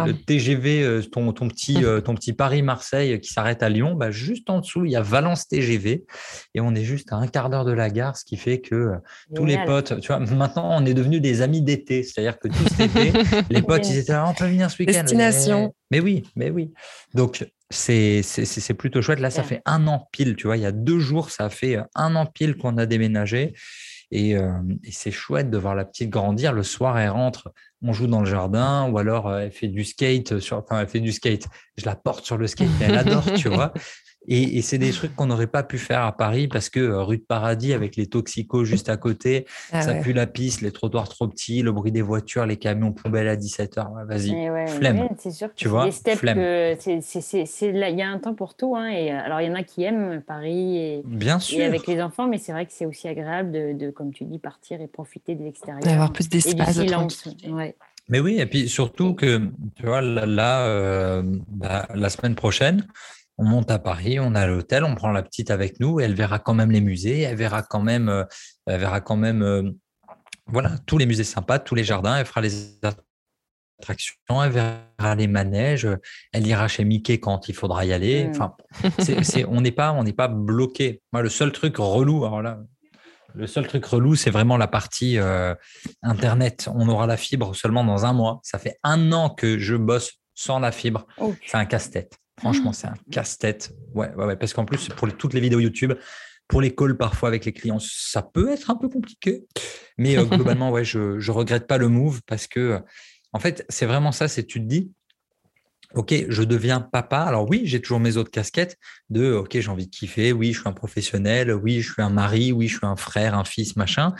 S3: le TGV, euh, ton, ton, petit, euh, ton petit Paris-Marseille qui s'arrête à Lyon, bah, juste en dessous, il y a Valence TGV et on est juste à un quart d'heure de la gare, ce qui fait que tous les potes, tu vois, maintenant on est devenus des amis d'été, c'est-à-dire que tout cet été, les potes, ils étaient là, on peut venir ce week-end.
S1: Destination.
S3: Mais, oui, mais oui. Donc, c'est plutôt chouette. Là, ça fait un an pile, tu vois, il y a deux jours, ça fait un an pile qu'on a déménagé. Et, et c'est chouette de voir la petite grandir. Le soir, elle rentre on joue dans le jardin, ou alors euh, elle fait du skate, sur, enfin elle fait du skate, je la porte sur le skate, elle adore, tu vois. Et, c'est des trucs qu'on n'aurait pas pu faire à Paris parce que euh, rue de Paradis avec les toxicos juste à côté, ah ça pue la piste, les trottoirs trop petits, le bruit des voitures, les camions poubelles à 17h. Vas-y, flemme.
S2: c'est sûr que tu vois, il y a un temps pour tout. Hein, et, euh, alors, il y en a qui aiment Paris et,
S3: Bien sûr.
S2: avec les enfants, mais c'est vrai que c'est aussi agréable de, comme tu dis, partir et profiter de l'extérieur.
S1: D'avoir plus d'espace.
S3: Mais oui, et puis surtout que, tu vois, là, euh, bah, la semaine prochaine, on monte à Paris, on a l'hôtel, on prend la petite avec nous, et elle verra quand même les musées, elle verra quand même, euh, elle verra quand même, euh, voilà, tous les musées sympas, tous les jardins, elle fera les attractions, elle verra les manèges, elle ira chez Mickey quand il faudra y aller. On n'est pas, on n'est pas bloqué. Moi, le seul truc relou, alors là, le seul truc relou, c'est vraiment la partie euh, Internet. On aura la fibre seulement dans un mois. Ça fait un an que je bosse sans la fibre. C'est un casse-tête. Franchement, c'est un casse-tête. Ouais, ouais, ouais, parce qu'en plus, pour toutes les vidéos YouTube, pour les calls parfois avec les clients, ça peut être un peu compliqué. Mais euh, globalement, ouais, je ne regrette pas le move parce que, en fait, c'est vraiment ça. C'est tu te dis, OK, je deviens papa. Alors oui, j'ai toujours mes autres casquettes de OK, j'ai envie de kiffer. Oui, je suis un professionnel. Oui, je suis un mari. Oui, je suis un frère, un fils, machin.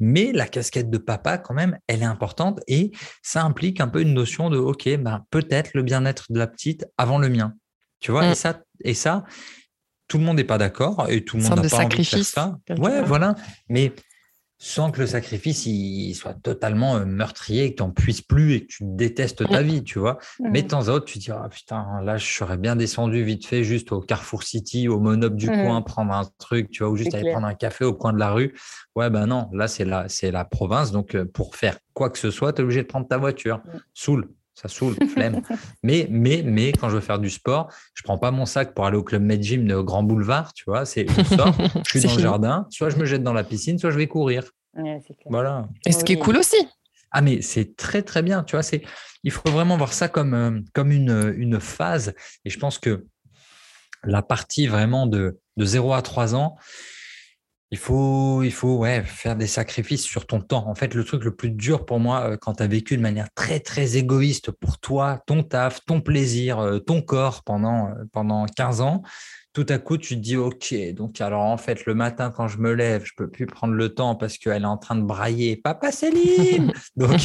S3: Mais la casquette de papa, quand même, elle est importante et ça implique un peu une notion de OK, ben, peut-être le bien-être de la petite avant le mien. Tu vois, et, mm. ça, et ça, tout le monde n'est pas d'accord et tout le monde n'a pas envie de faire ça. Ouais, voilà. Mais sans que le sacrifice il soit totalement euh, meurtrier, que tu n'en puisses plus et que tu détestes ta vie, tu vois. Mais de temps à autre, tu te dis, ah putain, là, je serais bien descendu vite fait juste au Carrefour City, au Monop du coin, prendre un truc, tu vois, ou juste aller prendre un café au coin de la rue. Ouais, ben non, là, c'est la, c'est la province. Donc, euh, pour faire quoi que ce soit, tu es obligé de prendre ta voiture. Saoule ça saoule, flemme. mais, mais, mais quand je veux faire du sport, je prends pas mon sac pour aller au club Med Gym de Grand Boulevard, tu vois. C'est je sors, je suis dans le jardin, soit je me jette dans la piscine, soit je vais courir. voilà.
S1: Et ce qui est cool aussi.
S3: Ah mais c'est très très bien, tu vois. C'est, il faut vraiment voir ça comme euh, comme une, une phase. Et je pense que la partie vraiment de de 0 à 3 ans, il faut, il faut ouais, faire des sacrifices sur ton temps. En fait, le truc le plus dur pour moi, euh, quand tu as vécu de manière très, très égoïste pour toi, ton taf, ton plaisir, euh, ton corps pendant, euh, pendant 15 ans, tout à coup, tu te dis, OK, donc alors en fait, le matin, quand je me lève, je peux plus prendre le temps parce qu'elle est en train de brailler. Papa Céline Donc,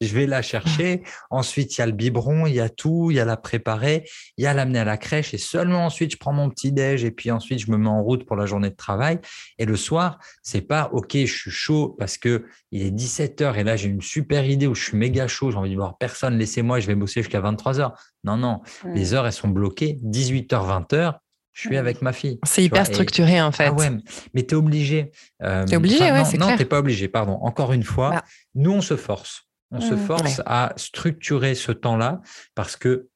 S3: je vais la chercher. Ensuite, il y a le biberon, il y a tout, il y a la préparer, il y a l'amener à la crèche. Et seulement ensuite, je prends mon petit déj et puis ensuite, je me mets en route pour la journée de travail. Et le soir, c'est pas, OK, je suis chaud parce que il est 17 heures et là, j'ai une super idée où je suis méga chaud. J'ai envie de voir personne. Laissez-moi, je vais bosser jusqu'à 23 heures. Non, non, les heures, elles sont bloquées. 18h, 20h, je suis avec ma fille.
S1: C'est hyper structuré, en fait. Ah
S3: ouais, mais tu es obligé.
S1: Euh, tu es obligé, ouais, c'est clair.
S3: Non, tu pas obligé, pardon. Encore une fois, bah. nous, on se force. On se mmh, force à structurer ce temps-là parce que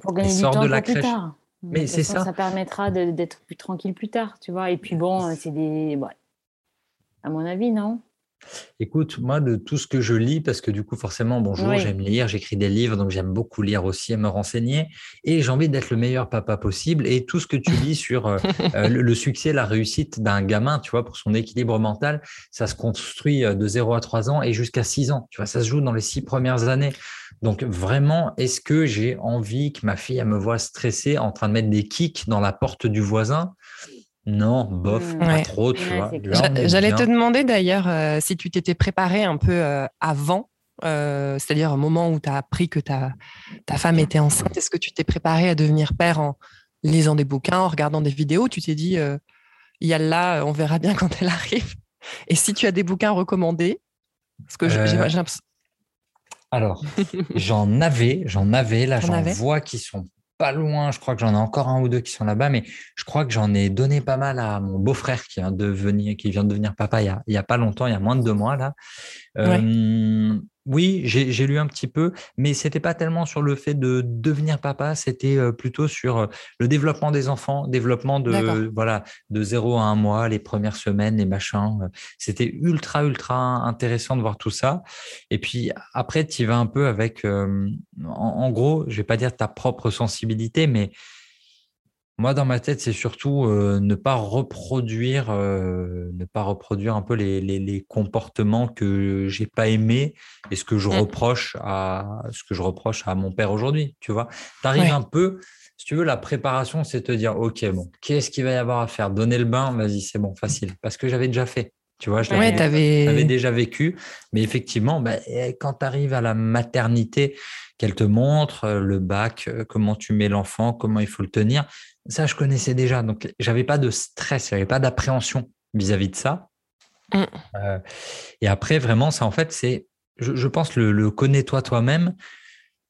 S2: pour gagner du temps de la crèche. Plus tard. Mais c'est ça. Ça permettra d'être plus tranquille plus tard, tu vois. Et puis bon, c'est des. à mon avis, non
S3: Écoute, moi, de tout ce que je lis, parce que du coup, forcément, bonjour, j'aime lire, j'écris des livres, donc j'aime beaucoup lire aussi et me renseigner. Et j'ai envie d'être le meilleur papa possible. Et tout ce que tu lis sur euh, euh, le, succès, la réussite d'un gamin, tu vois, pour son équilibre mental, ça se construit euh, de 0 à 3 ans et jusqu'à 6 ans. Tu vois, ça se joue dans les 6 premières années. Donc vraiment, est-ce que j'ai envie que ma fille me voit stressée en train de mettre des kicks dans la porte du voisin? Non, bof, mmh. pas trop, tu vois.
S1: J'allais te demander d'ailleurs euh, si tu t'étais préparé un peu euh, avant, euh, c'est-à-dire au moment où tu as appris que ta, ta femme était enceinte. Est-ce que tu t'es préparé à devenir père en lisant des bouquins, en regardant des vidéos Tu t'es dit, il y a là, on verra bien quand elle arrive? Et si tu as des bouquins recommandés? Parce que j'ai
S3: Alors, j'en avais, j'en avais, là j'en vois qui sont pas loin. Je crois que j'en ai encore un ou deux qui sont là-bas, mais je crois que j'en ai donné pas mal à mon beau-frère qui vient de venir, qui vient de devenir papa il y a, il y a pas longtemps, il y a moins de deux mois là. Euh, oui, j'ai lu un petit peu, mais c'était pas tellement sur le fait de devenir papa, c'était euh, plutôt sur euh, le développement des enfants, développement de voilà de 0 à un mois, les premières semaines, les machins. Euh. C'était ultra ultra intéressant de voir tout ça. Et puis après, tu y vas un peu avec, en, en, gros, je vais pas dire ta propre sensibilité, mais moi, dans ma tête, c'est surtout euh, ne pas reproduire, euh, ne pas reproduire un peu les, comportements que j'ai pas aimés et ce que je reproche à ce que je reproche à mon père aujourd'hui. Tu vois, tu arrives un peu, si tu veux, la préparation, c'est te dire, ok, bon, qu'est-ce qu'il va y avoir à faire? Donner le bain, vas-y, c'est bon, facile, parce que j'avais déjà fait. Tu vois, je l'avais déjà vécu. Mais effectivement, bah, quand tu arrives à la maternité, qu'elle te montre euh, le bac, comment tu mets l'enfant, comment il faut le tenir, ça, je connaissais déjà. Donc, j'avais pas de stress, j'avais pas d'appréhension vis-à-vis de ça. Mm. Euh, et après, vraiment, ça, en fait, c'est, je, pense, le, le connais-toi toi-même.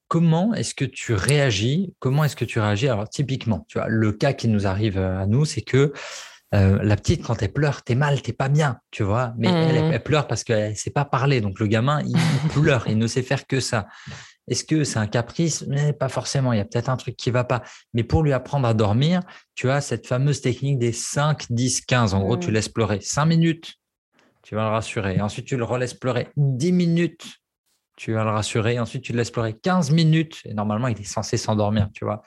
S3: Comment est-ce que tu réagis? Comment est-ce que tu réagis? Alors, typiquement, tu vois, le cas qui nous arrive à nous, c'est que euh, la petite, quand elle pleure, t'es mal, t'es pas bien, tu vois. Mais elle, mm. elle, pleure parce qu'elle sait pas parler. Donc, le gamin, il pleure, il ne sait faire que ça. Est-ce que c'est un caprice? Mais pas forcément. Il y a peut-être un truc qui va pas. Mais pour lui apprendre à dormir, tu as cette fameuse technique des 5, 10, 15. En gros, tu mmh. laisses pleurer 5 minutes, tu vas le rassurer. Et ensuite, tu le relaisses pleurer 10 minutes, tu vas le rassurer. Et ensuite, tu le laisses pleurer 15 minutes. Et normalement, il est censé s'endormir, tu vois.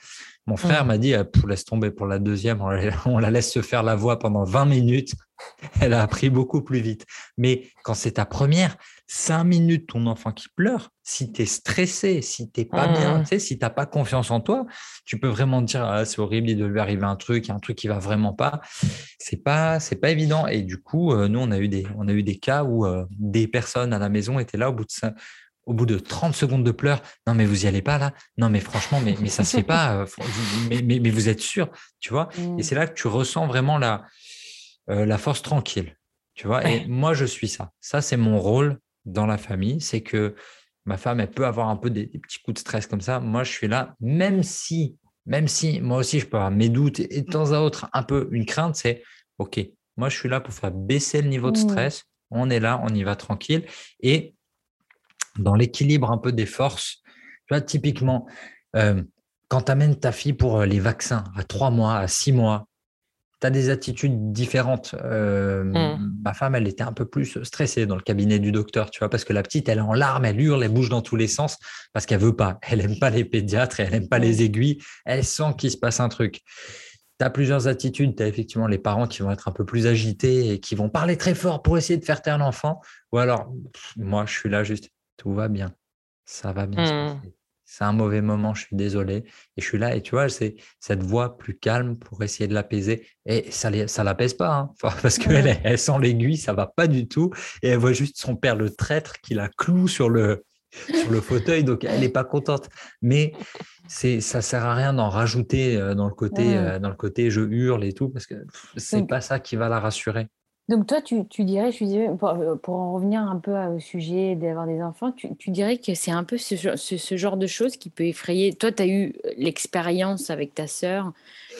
S3: Mon frère mmh. m'a dit, euh, laisse tomber pour la deuxième, on la laisse se faire la voix pendant 20 minutes. Elle a appris beaucoup plus vite. Mais quand c'est ta première, cinq minutes ton enfant qui pleure, si tu es stressé, si tu pas bien, mmh. si tu n'as pas confiance en toi, tu peux vraiment te dire ah, c'est horrible, il doit lui arriver un truc, un truc qui va vraiment pas. C'est pas c'est pas évident. Et du coup, euh, nous, on a eu des, on a eu des cas où euh, des personnes à la maison étaient là au bout de au bout de 30 secondes de pleurs, non mais vous y allez pas là, non mais franchement, mais, mais ça se fait pas, euh, mais, mais, vous êtes sûr, tu vois? Et mmh. c'est là que tu ressens vraiment la, la force tranquille Tu vois, et moi, je suis ça. Ça, c'est mon rôle dans la famille. C'est que ma femme, elle peut avoir un peu des, petits coups de stress comme ça. Moi, je suis là, même si, même si moi aussi, je peux avoir mes doutes et de temps à autre, un peu une crainte, c'est OK, moi, je suis là pour faire baisser le niveau de mmh. stress. On est là, on y va tranquille. Et dans l'équilibre un peu des forces, tu vois, typiquement, euh, quand tu amènes ta fille pour euh, les vaccins à trois mois, à six mois, tu as des attitudes différentes. Euh, mmh. Ma femme, elle était un peu plus stressée dans le cabinet du docteur, tu vois, parce que la petite, elle est en larmes, elle hurle, elle bouge dans tous les sens parce qu'elle veut pas. Elle aime pas les pédiatres et elle aime pas les mmh. aiguilles. Elle sent qu'il se passe un truc. Tu as plusieurs attitudes. Tu as effectivement les parents qui vont être un peu plus agités et qui vont parler très fort pour essayer de faire taire l'enfant. Ou alors, moi, je suis là juste, tout va bien. Ça va bien se mmh. passer c'est un mauvais moment, je suis désolé. Et je suis là, et tu vois, c'est cette voix plus calme pour essayer de l'apaiser. Et ça ne l'apaise pas, hein. parce qu'elle elle sent l'aiguille, ça va pas du tout. Et elle voit juste son père, le traître, qui la cloue sur le, sur le fauteuil, donc elle n'est pas contente. Mais c'est ça sert à rien d'en rajouter euh, dans le côté euh, dans le côté je hurle et tout parce que c'est pas ça qui va la rassurer.
S2: Donc toi, tu, dirais, je disais, euh, pour, en revenir un peu au sujet d'avoir des enfants, tu, dirais que c'est un peu ce, genre de choses qui peut effrayer. Toi, tu as eu l'expérience avec ta sœur,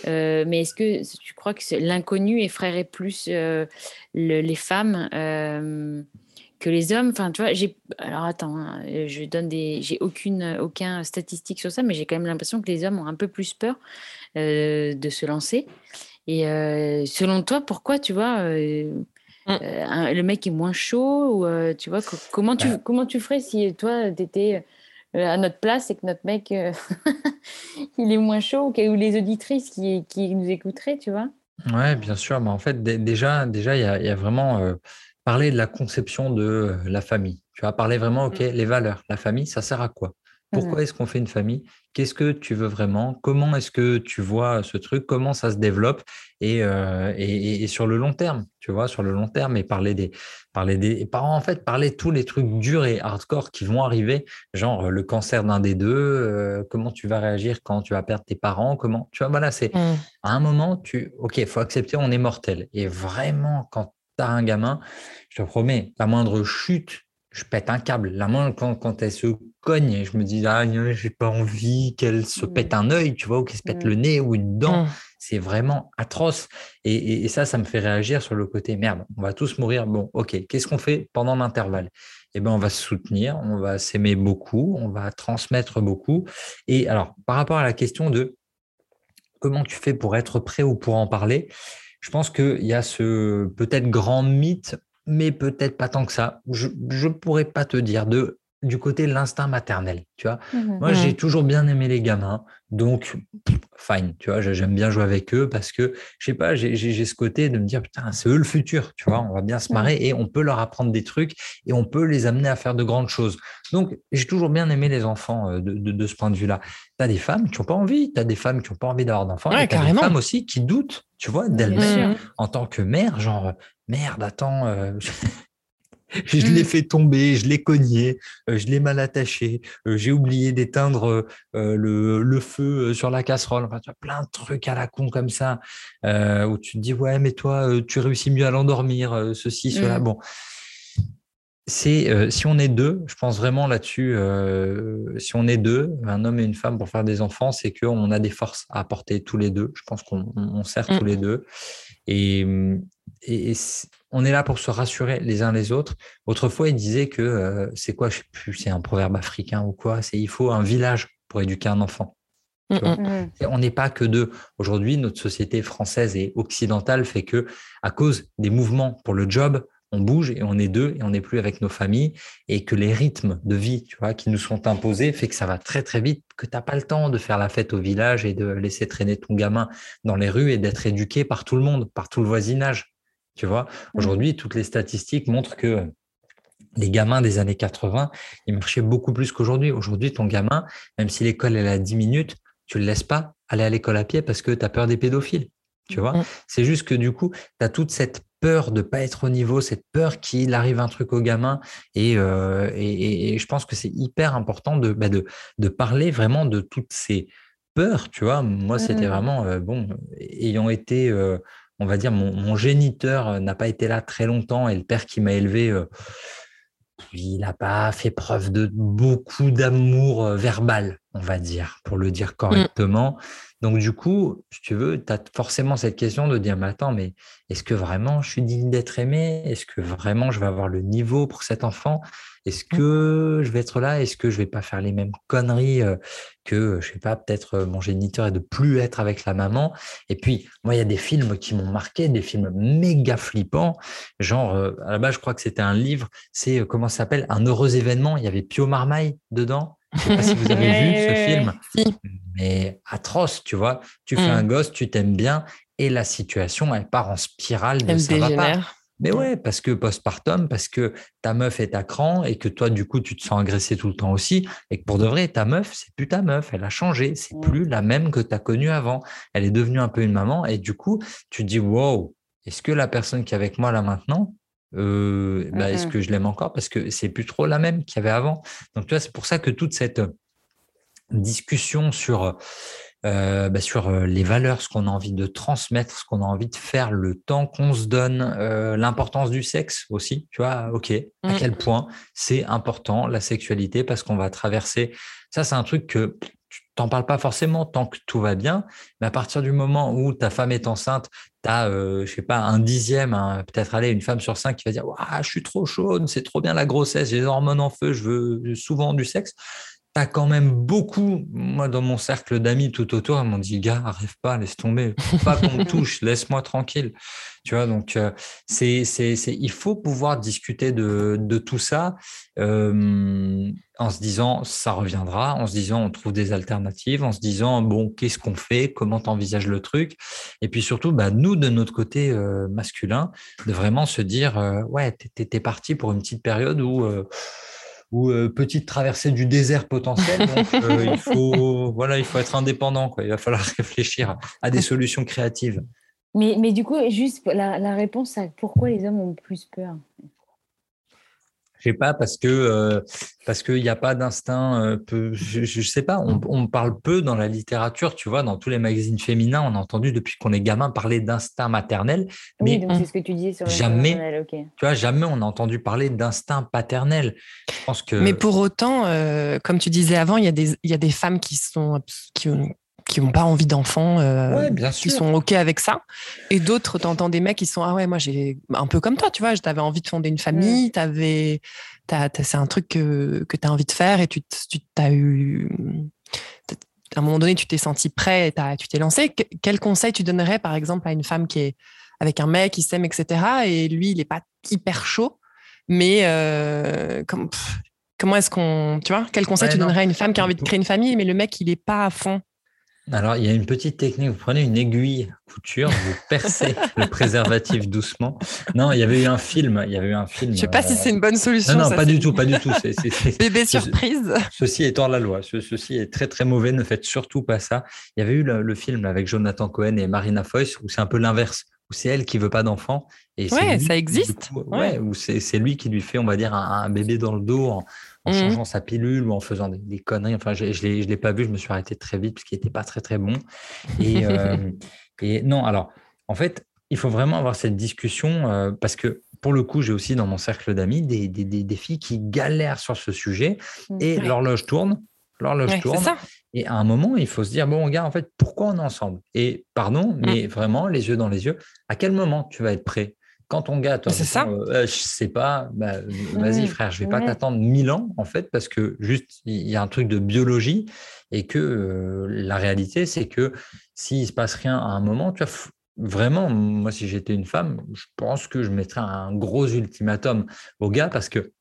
S2: euh, mais est-ce que tu crois que l'inconnu effraierait plus euh, les femmes que les hommes? Enfin, tu vois, alors attends, hein, je donne des, j'ai aucune aucun statistique sur ça, mais j'ai quand même l'impression que les hommes ont un peu plus peur de se lancer. Et euh, selon toi, pourquoi, tu vois, euh, mmh. euh, le mec est moins chaud ou tu vois, comment tu, bah comment tu ferais si toi, tu étais à notre place et que notre mec, il est moins chaud ou les auditrices qui, qui nous écouteraient, tu vois?
S3: Ouais, bien sûr. Mais en fait, déjà, déjà, il y a, vraiment parler de la conception de la famille. Tu vas parler vraiment, OK, mmh. les valeurs. La famille, ça sert à quoi? Pourquoi est-ce qu'on fait une famille? Qu'est-ce que tu veux vraiment? Comment est-ce que tu vois ce truc? Comment ça se développe? Euh, et, et, sur le long terme, tu vois, sur le long terme, et parler des, parler des parents, en fait, parler de tous les trucs durs et hardcore qui vont arriver, genre le cancer d'un des deux, euh, comment tu vas réagir quand tu vas perdre tes parents, comment, tu vois, voilà, c'est mmh. à un moment, tu, ok, il faut accepter, on est mortel. Et vraiment, quand tu as un gamin, je te promets, la moindre chute, je pète un câble. La main, quand, quand elle se cogne, je me dis, ah, j'ai pas envie qu'elle se pète mmh. un œil, tu vois, ou qu'elle se pète mmh. le nez ou une dent. Mmh. C'est vraiment atroce. Et, ça, ça me fait réagir sur le côté, merde, on va tous mourir. Bon, ok, qu'est-ce qu'on fait pendant l'intervalle? Eh bien, on va se soutenir, on va s'aimer beaucoup, on va transmettre beaucoup. Et alors, par rapport à la question de comment tu fais pour être prêt ou pour en parler, je pense qu'il y a ce peut-être grand mythe mais peut-être pas tant que ça. Je ne pourrais pas te dire de du côté de l'instinct maternel, tu vois? Mmh Moi, j'ai toujours bien aimé les gamins, donc fine, tu vois, j'aime bien jouer avec eux parce que, je sais pas, j'ai ce côté de me dire, putain, c'est eux le futur, tu vois, on va bien se marrer et on peut leur apprendre des trucs et on peut les amener à faire de grandes choses. Donc, j'ai toujours bien aimé les enfants euh, de, de, ce point de vue-là. Tu as des femmes qui n'ont pas envie, tu as des femmes qui n'ont pas envie d'avoir d'enfants, et tu as des femmes aussi qui doutent, tu vois, d'elles-mêmes en tant que mère, genre, merde, attends, euh, je l'ai mmh. fait tomber, je l'ai cogné, euh, je l'ai mal attaché, euh, j'ai oublié d'éteindre le, feu sur la casserole. Enfin, tu as plein de trucs à la con comme ça, où tu te dis, ouais, mais toi, tu réussis mieux à l'endormir, ceci, cela. Mmh. Bon. C'est si on est deux, je pense vraiment là-dessus. si on est deux, un homme et une femme pour faire des enfants, c'est qu'on a des forces à apporter tous les deux. Je pense qu'on sert tous mmh. les deux. Et, et, on est là pour se rassurer les uns les autres. Autrefois, il disait que euh, c'est quoi, je sais plus, c'est un proverbe africain ou quoi, c'est il faut un village pour éduquer un enfant. Mm, mm. On n'est pas que deux. Aujourd'hui, notre société française et occidentale fait que, à cause des mouvements pour le job, on bouge et on est deux et on n'est plus avec nos familles et que les rythmes de vie, tu vois, qui nous sont imposés fait que ça va très très vite, que tu n'as pas le temps de faire la fête au village et de laisser traîner ton gamin dans les rues et d'être éduqué par tout le monde, par tout le voisinage. Tu vois, aujourd'hui, toutes les statistiques montrent que les gamins des années 80, ils marchaient beaucoup plus qu'aujourd'hui. Aujourd'hui, ton gamin, même si l'école est à 10 minutes, tu le laisses pas aller à l'école à pied parce que tu as peur des pédophiles. Tu vois, c'est juste que du coup, tu as toute cette peur de pas être au niveau, cette peur qu'il arrive un truc au gamin. Et, euh, et, je pense que c'est hyper important de, bah de, de, parler vraiment de toutes ces peurs. Tu vois, moi, c'était vraiment, euh, bon, ayant été euh, on va dire, mon, géniteur n'a pas été là très longtemps et le père qui m'a élevé, il n'a pas fait preuve de beaucoup d'amour verbal, on va dire, pour le dire correctement. Donc, du coup, si tu veux, tu as forcément cette question de dire, mais attends, mais est-ce que vraiment je suis digne d'être aimé? Est-ce que vraiment je vais avoir le niveau pour cet enfant? Est-ce mmh. que je vais être là? Est-ce que je vais pas faire les mêmes conneries que, je sais pas, peut-être mon géniteur et de plus être avec la maman? Et puis, moi, il y a des films qui m'ont marqué, des films méga flippants. Genre, à la base, je crois que c'était un livre, c'est, comment ça s'appelle? Un heureux événement. Il y avait Pio Marmaille dedans. Je sais pas si vous avez vu ce film, mais atroce, tu vois. Tu fais mm. un gosse, tu t'aimes bien, et la situation, elle part en spirale de ça va pas. Mais ouais, parce que postpartum, parce que ta meuf est à cran et que toi, du coup, tu te sens agressé tout le temps aussi. Et que pour de vrai, ta meuf, c'est plus ta meuf. Elle a changé. C'est plus la même que tu as connue avant. Elle est devenue un peu une maman. Et du coup, tu te dis, wow, est-ce que la personne qui est avec moi là maintenant, euh, bah, est-ce que je l'aime encore? Parce que c'est plus trop la même qu'il y avait avant. Donc, tu vois, c'est pour ça que toute cette discussion sur, euh, bah, sur les valeurs, ce qu'on a envie de transmettre, ce qu'on a envie de faire, le temps qu'on se donne, l'importance du sexe aussi, tu vois, ok, à mmh. quel point c'est important la sexualité parce qu'on va traverser. Ça, c'est un truc que tu t'en parles pas forcément tant que tout va bien, mais à partir du moment où ta femme est enceinte, tu as, euh, je sais pas, un dixième, peut-être aller une femme sur cinq qui va dire Je suis trop chaude, c'est trop bien la grossesse, j'ai les hormones en feu, je veux souvent du sexe tu quand même beaucoup, moi dans mon cercle d'amis tout autour, ils m'ont dit, gars, arrive pas, laisse tomber, pas qu'on me touche, laisse-moi tranquille. Tu vois, donc euh, c'est, c'est, il faut pouvoir discuter de, de tout ça euh, en se disant, ça reviendra, en se disant, on trouve des alternatives, en se disant, bon, qu'est-ce qu'on fait, comment tu envisages le truc, et puis surtout, bah, nous, de notre côté euh, masculin, de vraiment se dire, ouais, t'es, parti pour une petite période où ou euh, petite traversée du désert potentiel. Donc, euh, il, faut, voilà, il faut être indépendant. Quoi. Il va falloir réfléchir à des solutions créatives.
S2: Mais, mais du coup, juste la, la réponse à pourquoi les hommes ont plus peur
S3: je sais pas parce que euh, parce qu'il n'y a pas d'instinct. Euh, je, ne sais pas. On, parle peu dans la littérature, tu vois, dans tous les magazines féminins, on a entendu depuis qu'on est gamin parler d'instinct maternel.
S2: Mais oui, c'est ce que tu dis sur
S3: jamais. Tu vois, jamais on a entendu parler d'instinct paternel. Je pense que.
S1: Mais pour autant, euh, comme tu disais avant, il y a des il y a des femmes qui sont qui ont qui n'ont pas envie d'enfants, euh, qui sont OK avec ça. Et d'autres, tu entends des mecs qui sont Ah ouais, moi, j'ai un peu comme toi, tu vois, avais envie de fonder une famille, t'avais, c'est un truc que, que tu as envie de faire et tu, tu as eu. À un moment donné, tu t'es senti prêt et tu t'es lancé. Quel conseil tu donnerais, par exemple, à une femme qui est avec un mec, qui s'aime, etc. Et lui, il n'est pas hyper chaud, mais euh, comme, comment est-ce qu'on. Tu vois, quel conseil tu donnerais à une femme qui a envie de créer une famille, mais le mec, il n'est pas à fond
S3: alors, il y a une petite technique. Vous prenez une aiguille couture, vous percez le préservatif doucement. Non, il y avait eu un film. Il y avait eu un film.
S1: Je sais pas si c'est une bonne solution.
S3: Non, non pas du tout, pas du tout.
S1: Bébé surprise.
S3: Ceci est hors la loi. ceci est très très mauvais. Ne faites surtout pas ça. Il y avait eu le, film avec Jonathan Cohen et Marina Foïs où c'est un peu l'inverse où c'est elle qui veut pas d'enfant.
S1: Et ouais, ça existe.
S3: ouais, où c'est lui qui lui fait, on va dire, un, bébé dans le dos en, en mmh. changeant sa pilule ou en faisant des, conneries. Enfin, je ne l'ai pas vu, je me suis arrêté très vite parce qu'il n'était pas très très bon. Et, euh, et, non, alors, en fait, il faut vraiment avoir cette discussion euh, parce que pour le coup, j'ai aussi dans mon cercle d'amis des, des, des, filles qui galèrent sur ce sujet mmh. et l'horloge tourne. L'horloge tourne. Et à un moment, il faut se dire, bon, gars, en fait, pourquoi on est ensemble? Et pardon, mmh. mais vraiment, les yeux dans les yeux, à quel moment tu vas être prêt? Quand ton gars, toi,
S1: ça.
S3: Euh, je sais pas, bah, vas-y frère, je vais pas t'attendre mille ans en fait, parce que juste il y a un truc de biologie et que euh, la réalité c'est que s'il se passe rien à un moment, tu vois, vraiment, moi si j'étais une femme, je pense que je mettrais un gros ultimatum au gars parce que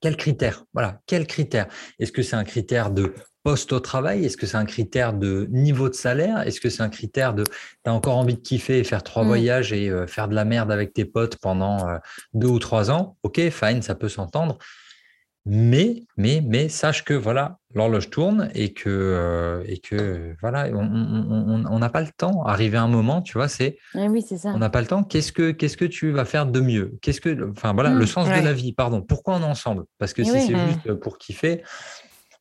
S3: quel critère? Voilà, quel critère? Est-ce que c'est un critère de poste au travail Est-ce que c'est un critère de niveau de salaire? Est-ce que c'est un critère de tu as encore envie de kiffer et faire trois mm. voyages et euh, faire de la merde avec tes potes pendant euh, deux ou trois ans? Ok, fine, ça peut s'entendre. Mais, mais, mais sache que voilà, l'horloge tourne et que, euh, et que voilà, on n'a pas le temps. Arriver à un moment, tu vois, c'est.
S2: Oui, c'est ça.
S3: On n'a pas le temps. Qu'est-ce que, qu'est-ce que tu vas faire de mieux? Qu'est-ce que, enfin voilà, le mm. sens de la vie. Pardon. Pourquoi on est ensemble? Parce que si c'est mm. juste pour kiffer,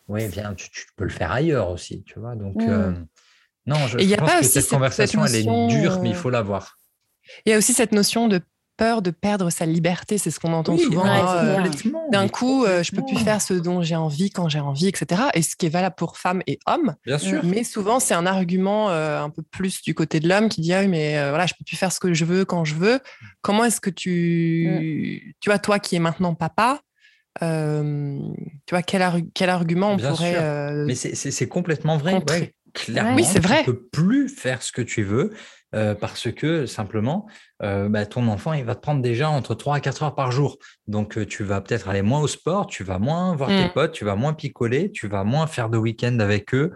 S3: oui, bien, tu, peux le faire ailleurs aussi, tu vois. Donc, mmh. Non, je, pense que cette, conversation, elle est dure, mais il faut l'avoir.
S1: Il y a aussi cette notion de peur de perdre sa liberté, c'est ce qu'on entend souvent. Euh, d'un coup, euh, je peux plus faire ce dont j'ai envie quand j'ai envie, etc. Et ce qui est valable pour femmes et hommes.
S3: Bien sûr.
S1: Mais souvent, c'est un argument euh, un peu plus du côté de l'homme qui dit ah, mais voilà, je peux plus faire ce que je veux quand je veux. Comment est-ce que tu, mm. tu vois, toi qui es maintenant papa, tu vois quel, quel argument on pourrait.
S3: mais c'est complètement vrai. clairement,
S1: oui, c'est vrai.
S3: Tu peux plus faire ce que tu veux. Euh, parce que simplement, euh, bah, ton enfant, il va te prendre déjà entre 3 à 4 heures par jour. Donc, euh, tu vas peut-être aller moins au sport, tu vas moins voir tes mmh. potes, tu vas moins picoler, tu vas moins faire de week-end avec eux.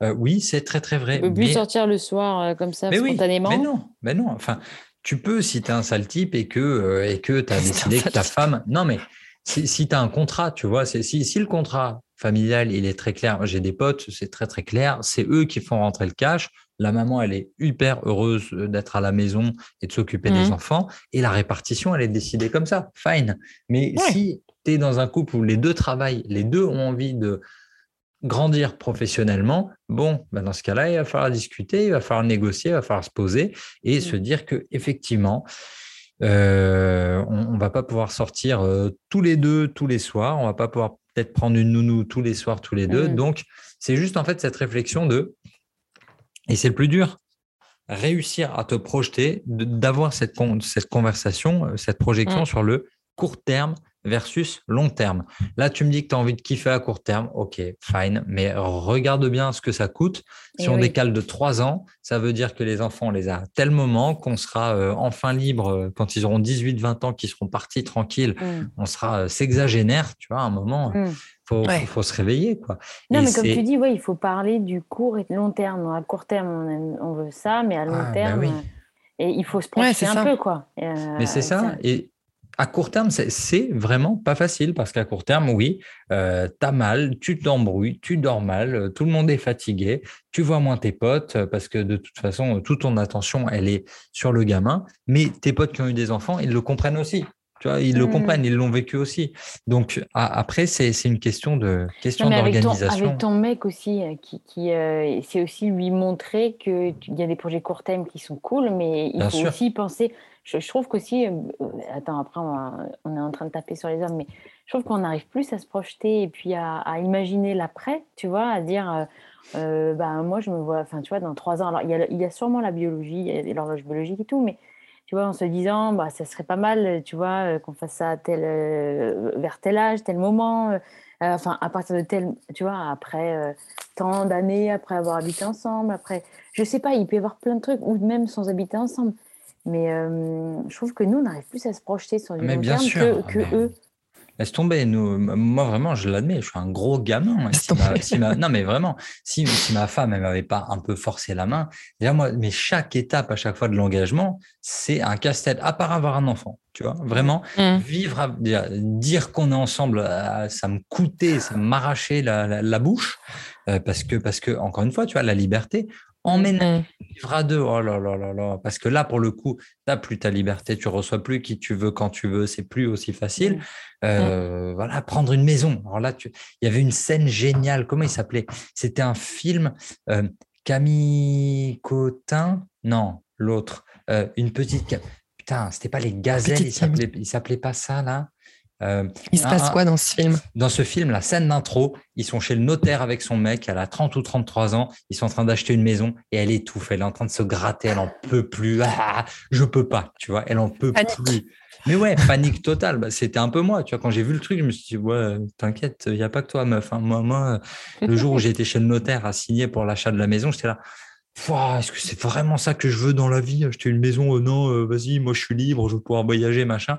S3: oui, c'est très, très vrai. Tu
S2: peux plus sortir le soir comme ça, spontanément.
S3: mais non, mais non. Enfin, tu peux si tu es un sale type et que et que tu as décidé que ta femme. Non, mais si, tu as un contrat, tu vois, si, si le contrat familial, il est très clair. J'ai des potes, c'est très, très clair. C'est eux qui font rentrer le cash. La maman, elle est hyper heureuse d'être à la maison et de s'occuper des mmh. enfants. Et la répartition, elle est décidée comme ça. Fine. Mais si tu es dans un couple où les deux travaillent, les deux ont envie de grandir professionnellement, bon, ben dans ce cas-là, il va falloir discuter, il va falloir négocier, il va falloir se poser et mmh. se dire que effectivement, euh, on, ne va pas pouvoir sortir euh, tous les deux tous les soirs, on va pas pouvoir peut-être prendre une nounou tous les soirs tous les deux. Mmh. Donc, c'est juste en fait cette réflexion de et c'est le plus dur. Réussir à te projeter, d'avoir cette, cette conversation, euh, cette projection mm. sur le court terme versus long terme. Là, tu me dis que tu as envie de kiffer à court terme. OK, fine. Mais regarde bien ce que ça coûte. Si eh on décale de trois ans, ça veut dire que les enfants, on les a à tel moment qu'on sera euh, enfin libre euh, quand ils auront 18, 20 ans, qu'ils seront partis tranquilles. Mm. On sera sexagénaire, tu vois, à un moment. Mm faut, faut se réveiller. Quoi.
S2: Non, mais comme tu dis, ouais, il faut parler du court et de long terme. À court terme, on, veut ça, mais à long ah, bah terme, euh, et il faut se projeter un peu. Quoi.
S3: Euh, mais c'est ça. Et à court terme, c'est vraiment pas facile parce qu'à court terme, oui, euh, tu as mal, tu t'embrouilles, tu dors mal, tout le monde est fatigué, tu vois moins tes potes parce que de toute façon, toute ton attention, elle est sur le gamin. Mais tes potes qui ont eu des enfants, ils le comprennent aussi. Tu vois, ils le mmh. comprennent, ils l'ont vécu aussi. Donc après, c'est une question de question d'organisation.
S2: Avec, ton mec aussi, euh, qui, qui euh, c'est aussi lui montrer qu'il y a des projets court terme qui sont cool, mais il faut aussi penser. Je, trouve qu'aussi, euh, attends, après on, est en train de taper sur les hommes, mais je trouve qu'on arrive plus à se projeter et puis à, imaginer l'après, tu vois, à dire. bah, moi, je me vois, enfin, tu vois, dans trois ans. Alors, il y a, il y a sûrement la biologie, l'horloge biologique et tout, mais tu vois, en se disant, bah, ça serait pas mal, tu vois, euh, qu'on fasse ça tel, euh, vers tel âge, tel moment, euh, enfin, à partir de tel, tu vois, après tant d'années, après avoir habité ensemble, après, je sais pas, il peut y avoir plein de trucs, ou même sans habiter ensemble. Mais je trouve que nous, on n'arrive plus à se projeter sur du long terme que, que eux.
S3: Laisse tomber. Nous, moi, vraiment, je l'admets, je suis un gros gamin. non, mais vraiment, si, ma femme, elle m'avait pas un peu forcé la main, déjà, moi, mais chaque étape à chaque fois de l'engagement, c'est un casse-tête, à part avoir un enfant. Tu vois, vraiment, mmh. vivre, dire qu'on est ensemble, euh, ça me coûtait, ça m'arrachait la, la, bouche. Euh, parce que, parce que, encore une fois, tu vois, la liberté, emménager, vivre à deux, oh là là là là, parce que là, pour le coup, tu n'as plus ta liberté, tu reçois plus qui tu veux quand tu veux, c'est plus aussi facile. Mmh. Euh, voilà, prendre une maison. Alors là, il y avait une scène géniale, comment il s'appelait? C'était un film, euh, Camille Cotin, non, l'autre, euh, une petite... Putain, c'était pas les gazelles, il s'appelait pas ça là?
S1: Euh, il se passe quoi dans ce film?
S3: Dans ce film, la scène d'intro, ils sont chez le notaire avec son mec, elle a 30 ou 33 ans, ils sont en train d'acheter une maison et elle étouffe, elle est en train de se gratter, elle en peut plus. Ah, je peux pas, tu vois, elle en peut plus. Mais ouais, panique totale. Bah, c'était un peu moi, tu vois. Quand j'ai vu le truc, je me suis dit, ouais, t'inquiète, il n'y a pas que toi, meuf. Hein. Moi, moi, le jour où j'ai été chez le notaire à signer pour l'achat de la maison, j'étais là. Est-ce que c'est vraiment ça que je veux dans la vie? Acheter une maison euh, Non, euh, vas-y, moi je suis libre, je veux pouvoir voyager, machin.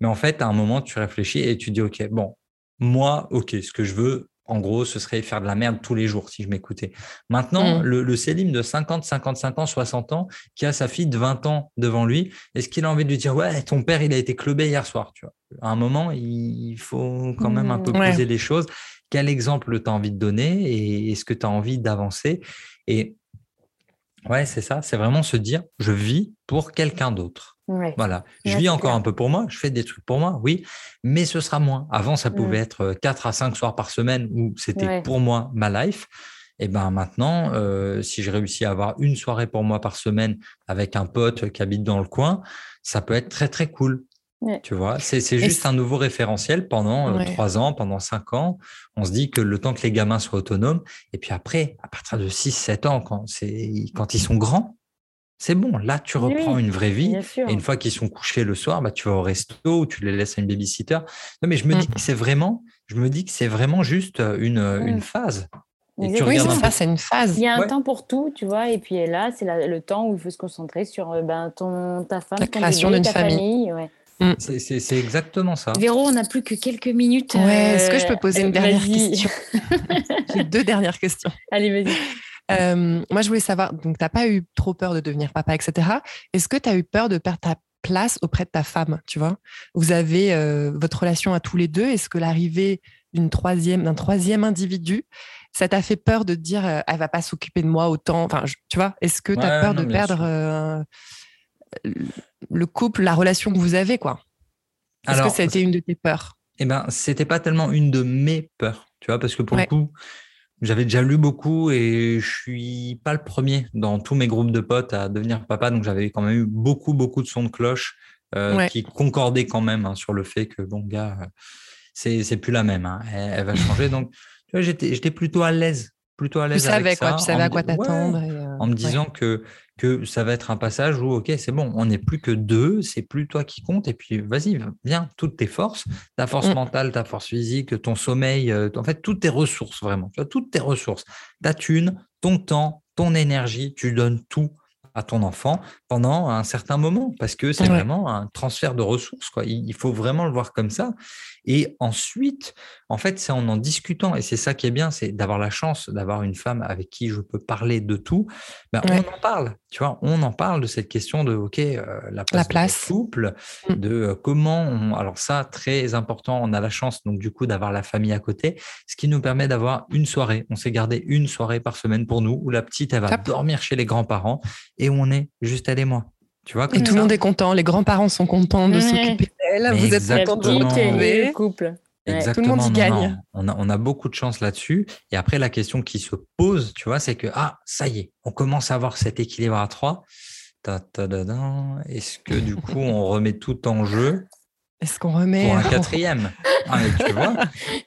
S3: Mais en fait, à un moment, tu réfléchis et tu dis, OK, bon, moi, OK, ce que je veux, en gros, ce serait faire de la merde tous les jours si je m'écoutais. Maintenant, mmh. le, le Célim de 50, 55 ans, 60 ans, qui a sa fille de 20 ans devant lui, est-ce qu'il a envie de lui dire Ouais, ton père, il a été clubé hier soir tu vois? À un moment, il faut quand même un peu mmh, poser les choses. Quel exemple tu as envie de donner et est-ce que tu as envie d'avancer? Et ouais, c'est ça, c'est vraiment se dire Je vis pour quelqu'un d'autre. Voilà. Je vis encore un peu pour moi, je fais des trucs pour moi, oui, mais ce sera moins. Avant, ça pouvait être 4 à 5 soirs par semaine où c'était pour moi ma life. Et ben maintenant, euh, si je réussis à avoir une soirée pour moi par semaine avec un pote qui habite dans le coin, ça peut être très très cool. Tu vois, c'est juste un nouveau référentiel pendant euh, trois ans, pendant cinq ans. On se dit que le temps que les gamins soient autonomes, et puis après, à partir de 6-7 ans, quand, quand ils sont grands, c'est bon. Là, tu reprends une vraie vie. Et une fois qu'ils sont couchés le soir, bah, tu vas au resto ou tu les laisses à une babysitter. Non, mais je me dis mmh. que c'est vraiment, je me dis que c'est vraiment juste euh, une, euh, une mmh. phase.
S1: Et tu oui, c'est c'est une phase.
S2: Il y a un temps pour tout, tu vois, et puis là, c'est le temps où il faut se concentrer sur euh, ben, ton, ta femme,
S1: la création d'une famille.
S3: Mmh. C'est exactement ça.
S2: Véro, on n'a plus que quelques minutes.
S1: Est-ce que je peux poser une dernière question? J'ai deux dernières questions.
S2: Allez, vas-y.
S1: Euh, moi, je voulais savoir, donc tu n'as pas eu trop peur de devenir papa, etc. Est-ce que tu as eu peur de perdre ta place auprès de ta femme, tu vois? Vous avez euh, votre relation à tous les deux. Est-ce que l'arrivée d'une troisième, d'un troisième individu, ça t'a fait peur de te dire, euh, elle va pas s'occuper de moi autant? Enfin, tu vois, est-ce que tu as peur de perdre le couple, la relation que vous avez, quoi? Est-ce que ça a été une de tes peurs?
S3: Eh ben, c'était pas tellement une de mes peurs, tu vois, parce que pour le coup, j'avais déjà lu beaucoup et je suis pas le premier dans tous mes groupes de potes à devenir papa, donc j'avais quand même eu beaucoup, beaucoup de sons de cloche euh, qui concordaient quand même hein, sur le fait que bon gars, c'est c'est plus la même, hein. elle, va changer. donc tu vois, j'étais j'étais plutôt à l'aise, plutôt à l'aise. Tu
S1: savais
S3: quoi,
S1: tu savais à quoi t'attendre.
S3: Euh, en me disant que que ça va être un passage où, OK, c'est bon, on n'est plus que deux, c'est plus toi qui compte, et puis vas-y, viens, toutes tes forces, ta force mm. mentale, ta force physique, ton sommeil, euh, en fait, toutes tes ressources, vraiment, tu toutes tes ressources, ta thune, ton temps, ton énergie, tu donnes tout à ton enfant pendant un certain moment parce que c'est vraiment un transfert de ressources. Quoi. Il faut vraiment le voir comme ça. Et ensuite, en fait, c'est en en discutant, et c'est ça qui est bien, c'est d'avoir la chance d'avoir une femme avec qui je peux parler de tout. Ben, On en parle, tu vois, on en parle de cette question de, OK, euh, la place, la place. couple, mmh. de euh, comment on... Alors ça, très important, on a la chance, donc du coup, d'avoir la famille à côté, ce qui nous permet d'avoir une soirée. On s'est gardé une soirée par semaine pour nous, où la petite, elle va dormir chez les grands-parents, et on est juste elle et moi. Tu vois,
S1: et tout le monde est content, les grands-parents sont contents de s'occuper d'elle, vous êtes contents de
S2: retrouver. couple.
S3: Exactement. Tout le monde y gagne. On, a, on a beaucoup de chance là-dessus. Et après, la question qui se pose, tu vois, c'est que, ah, ça y est, on commence à avoir cet équilibre à trois. Est-ce que du coup, on remet tout en jeu?
S1: Est-ce qu'on remet
S3: pour un quatrième ah, tu vois,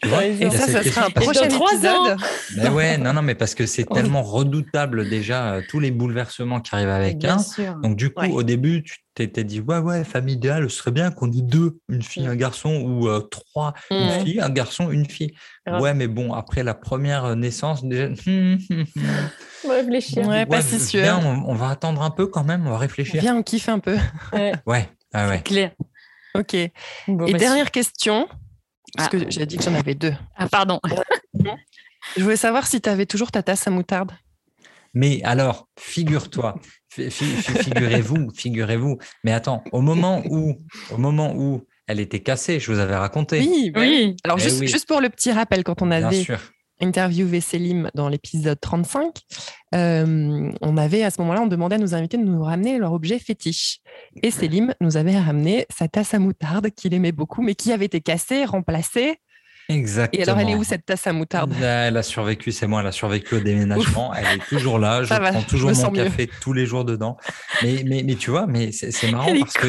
S3: tu vois
S1: Et ça, ça sera un prochain épisode.
S3: Mais ouais, non, non, mais parce que c'est tellement redoutable déjà euh, tous les bouleversements qui arrivent avec un. Donc du coup, au début, tu t'étais dit ouais, ouais, famille idéale, ce serait bien qu'on ait deux, une fille, mm. un garçon, ou euh, trois, une fille, un garçon, une fille. Ouais, mais bon, après la première naissance, déjà.
S2: on va réfléchir.
S1: Ouais, pas si sûr.
S3: on, va attendre un peu quand même, on va réfléchir.
S1: Viens, on kiffe un peu.
S3: Ouais. ouais. Ah ouais.
S2: clair.
S1: Ok. Et bah, dernière question, parce que j'ai dit que j'en avais deux.
S2: Ah, pardon.
S1: Je voulais savoir si tu avais toujours ta tasse à moutarde.
S3: Mais alors, figure-toi, figurez-vous, figurez-vous. Mais attends, au moment où, au moment où elle était cassée, je vous avais raconté.
S1: Oui, oui. Alors, eh juste, pour le petit rappel, quand on avait interviewé Célim dans l'épisode 35, euh, on avait à ce moment-là, on demandait à nos invités de nous ramener leur objet fétiche. Et Célim nous avait ramené sa tasse à moutarde qu'il aimait beaucoup, mais qui avait été cassée, remplacée.
S3: Exactement.
S1: Et alors, elle est où cette tasse à moutarde?
S3: Elle a survécu, c'est moi, elle a survécu au déménagement. elle est toujours là. Je prends toujours mon café tous les jours dedans. Mais, mais, mais tu vois, mais c'est marrant parce que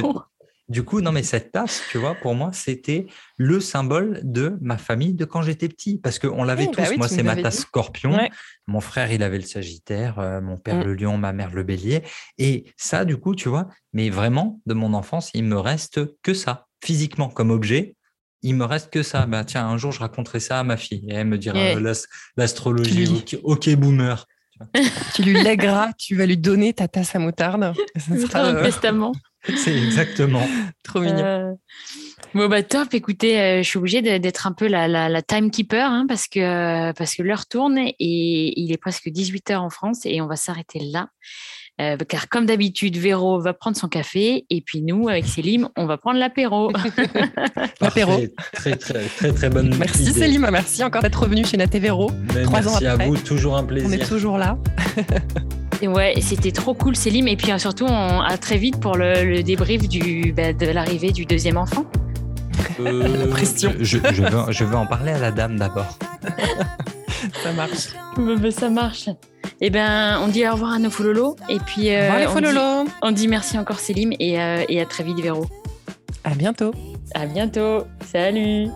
S3: du coup, non, mais cette tasse, tu vois, pour moi, c'était le symbole de ma famille de quand j'étais petit. Parce qu'on l'avait bah tous. moi, c'est ma tasse scorpion. Mon frère, il avait le sagittaire. Euh, mon père, mm. le lion. Ma mère, le bélier. Et ça, du coup, tu vois, mais vraiment, de mon enfance, il me reste que ça. Physiquement, comme objet, il me reste que ça. Bah, tiens, un jour, je raconterai ça à ma fille. Et elle me dira euh, l'astrologie. Ok, boomer.
S1: tu lui lègueras, tu vas lui donner ta tasse à moutarde.
S2: Ça sera un euh, testament.
S3: C'est exactement.
S1: Trop mignon. Euh,
S2: bon, bah top. Écoutez, euh, je suis obligée d'être un peu la, la, timekeeper hein, parce que, parce que l'heure tourne et il est presque 18h en France et on va s'arrêter là. Euh, car comme d'habitude, Véro va prendre son café et puis nous, avec Célim, on va prendre l'apéro.
S1: l'apéro.
S3: Très, très, très, très bonne
S1: Merci Célim, merci encore d'être revenu chez Naté Véro.
S3: Trois merci ans après. à vous, toujours un plaisir.
S1: On est toujours là.
S2: Ouais, c'était trop cool Célim et puis euh, surtout on, à très vite pour le, débrief bah, de l'arrivée du deuxième enfant.
S3: Euh, la pression. Je, veux, je, veux, en parler à la dame d'abord.
S1: ça marche.
S2: Bah, bah, ça marche. Eh bien, on dit au revoir à nos fololos. Et puis,
S1: euh, bon, les
S2: on, dit, on, dit, merci encore Célim et, euh, et à très vite Véro.
S1: À bientôt.
S2: À bientôt. Salut.